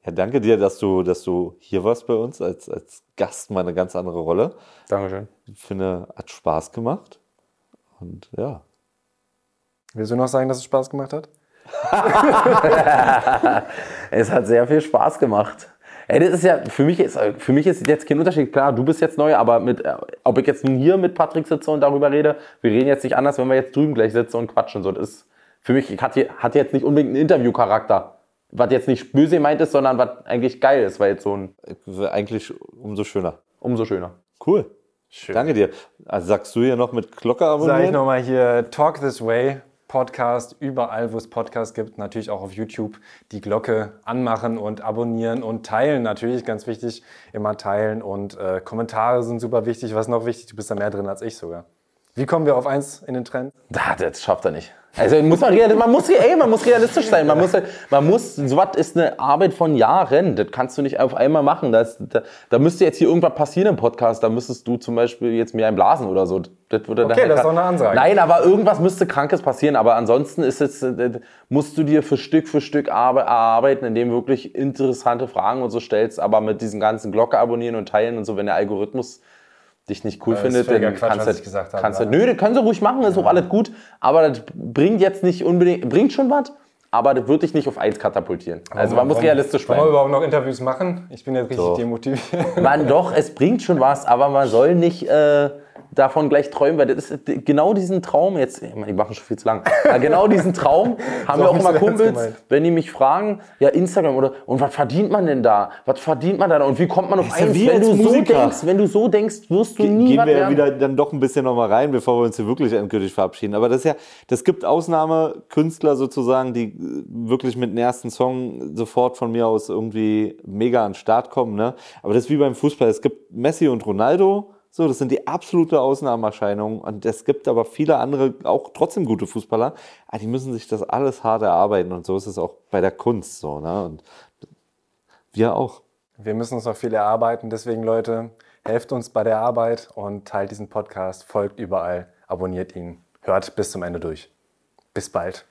S3: Ja, danke dir, dass du, dass du hier warst bei uns als, als Gast, mal eine ganz andere Rolle.
S2: Dankeschön.
S3: Ich finde, hat Spaß gemacht. Und ja.
S1: Willst du noch sagen, dass es Spaß gemacht hat?
S2: es hat sehr viel Spaß gemacht. Ey, das ist ja, für mich ist, für mich ist jetzt kein Unterschied. Klar, du bist jetzt neu, aber mit, äh, ob ich jetzt nun hier mit Patrick sitze und darüber rede, wir reden jetzt nicht anders, wenn wir jetzt drüben gleich sitzen und quatschen. So, das ist, für mich hat, hat jetzt nicht unbedingt einen Interviewcharakter. Was jetzt nicht böse gemeint ist, sondern was eigentlich geil ist, weil jetzt so ein.
S3: Eigentlich umso schöner.
S2: Umso schöner.
S3: Cool. Schön. Danke dir. Also sagst du hier noch mit Glocke abonnieren?
S1: Sag ich nochmal hier Talk This Way Podcast, überall, wo es Podcasts gibt, natürlich auch auf YouTube, die Glocke anmachen und abonnieren und teilen. Natürlich ganz wichtig, immer teilen und äh, Kommentare sind super wichtig. Was noch wichtig? Du bist da mehr drin als ich sogar. Wie kommen wir auf eins in den Trend?
S2: Das schafft er nicht. Also muss man, man, muss, ey, man muss realistisch sein. Man muss, man muss, sowas ist eine Arbeit von Jahren. Das kannst du nicht auf einmal machen. Das, da, da müsste jetzt hier irgendwas passieren im Podcast. Da müsstest du zum Beispiel jetzt mir einblasen oder so.
S1: Das würde okay, das ist doch eine Ansage.
S2: Nein, aber irgendwas müsste Krankes passieren. Aber ansonsten ist es, musst du dir für Stück für Stück erarbeiten, indem du wirklich interessante Fragen und so stellst. Aber mit diesen ganzen Glocke abonnieren und teilen und so, wenn der Algorithmus dich nicht cool findet, dann
S1: Quatsch, kannst, du, gesagt
S2: kannst du, nö, das können sie ruhig machen, ist ja. auch alles gut, aber das bringt jetzt nicht unbedingt, bringt schon was, aber das wird dich nicht auf eins katapultieren. Also man muss realistisch
S1: bleiben. Wollen wir überhaupt noch Interviews machen? Ich bin jetzt richtig so. demotiviert.
S2: Man doch, es bringt schon was, aber man soll nicht äh, davon gleich träumen, weil das ist genau diesen Traum jetzt, ich meine, die machen schon viel zu lang, aber genau diesen Traum haben wir auch immer Kumpels, wenn die mich fragen, ja Instagram oder, und was verdient man denn da? Was verdient man da und wie kommt man auf eins? Wenn du so denkst, wenn du so denkst, wirst du Ge nie
S3: Gehen wir ja wieder dann doch ein bisschen nochmal rein, bevor wir uns hier wirklich endgültig verabschieden. Aber das ist ja, das gibt Ausnahmekünstler sozusagen, die wirklich mit dem ersten Song sofort von mir aus irgendwie mega an den Start kommen, ne? Aber das ist wie beim Fußball. Es gibt Messi und Ronaldo, so, das sind die absolute Ausnahmeerscheinungen. Und es gibt aber viele andere, auch trotzdem gute Fußballer, aber ah, die müssen sich das alles hart erarbeiten. Und so ist es auch bei der Kunst so. Ne? Und wir auch.
S1: Wir müssen uns noch viel erarbeiten. Deswegen, Leute, helft uns bei der Arbeit und teilt diesen Podcast, folgt überall, abonniert ihn, hört bis zum Ende durch. Bis bald.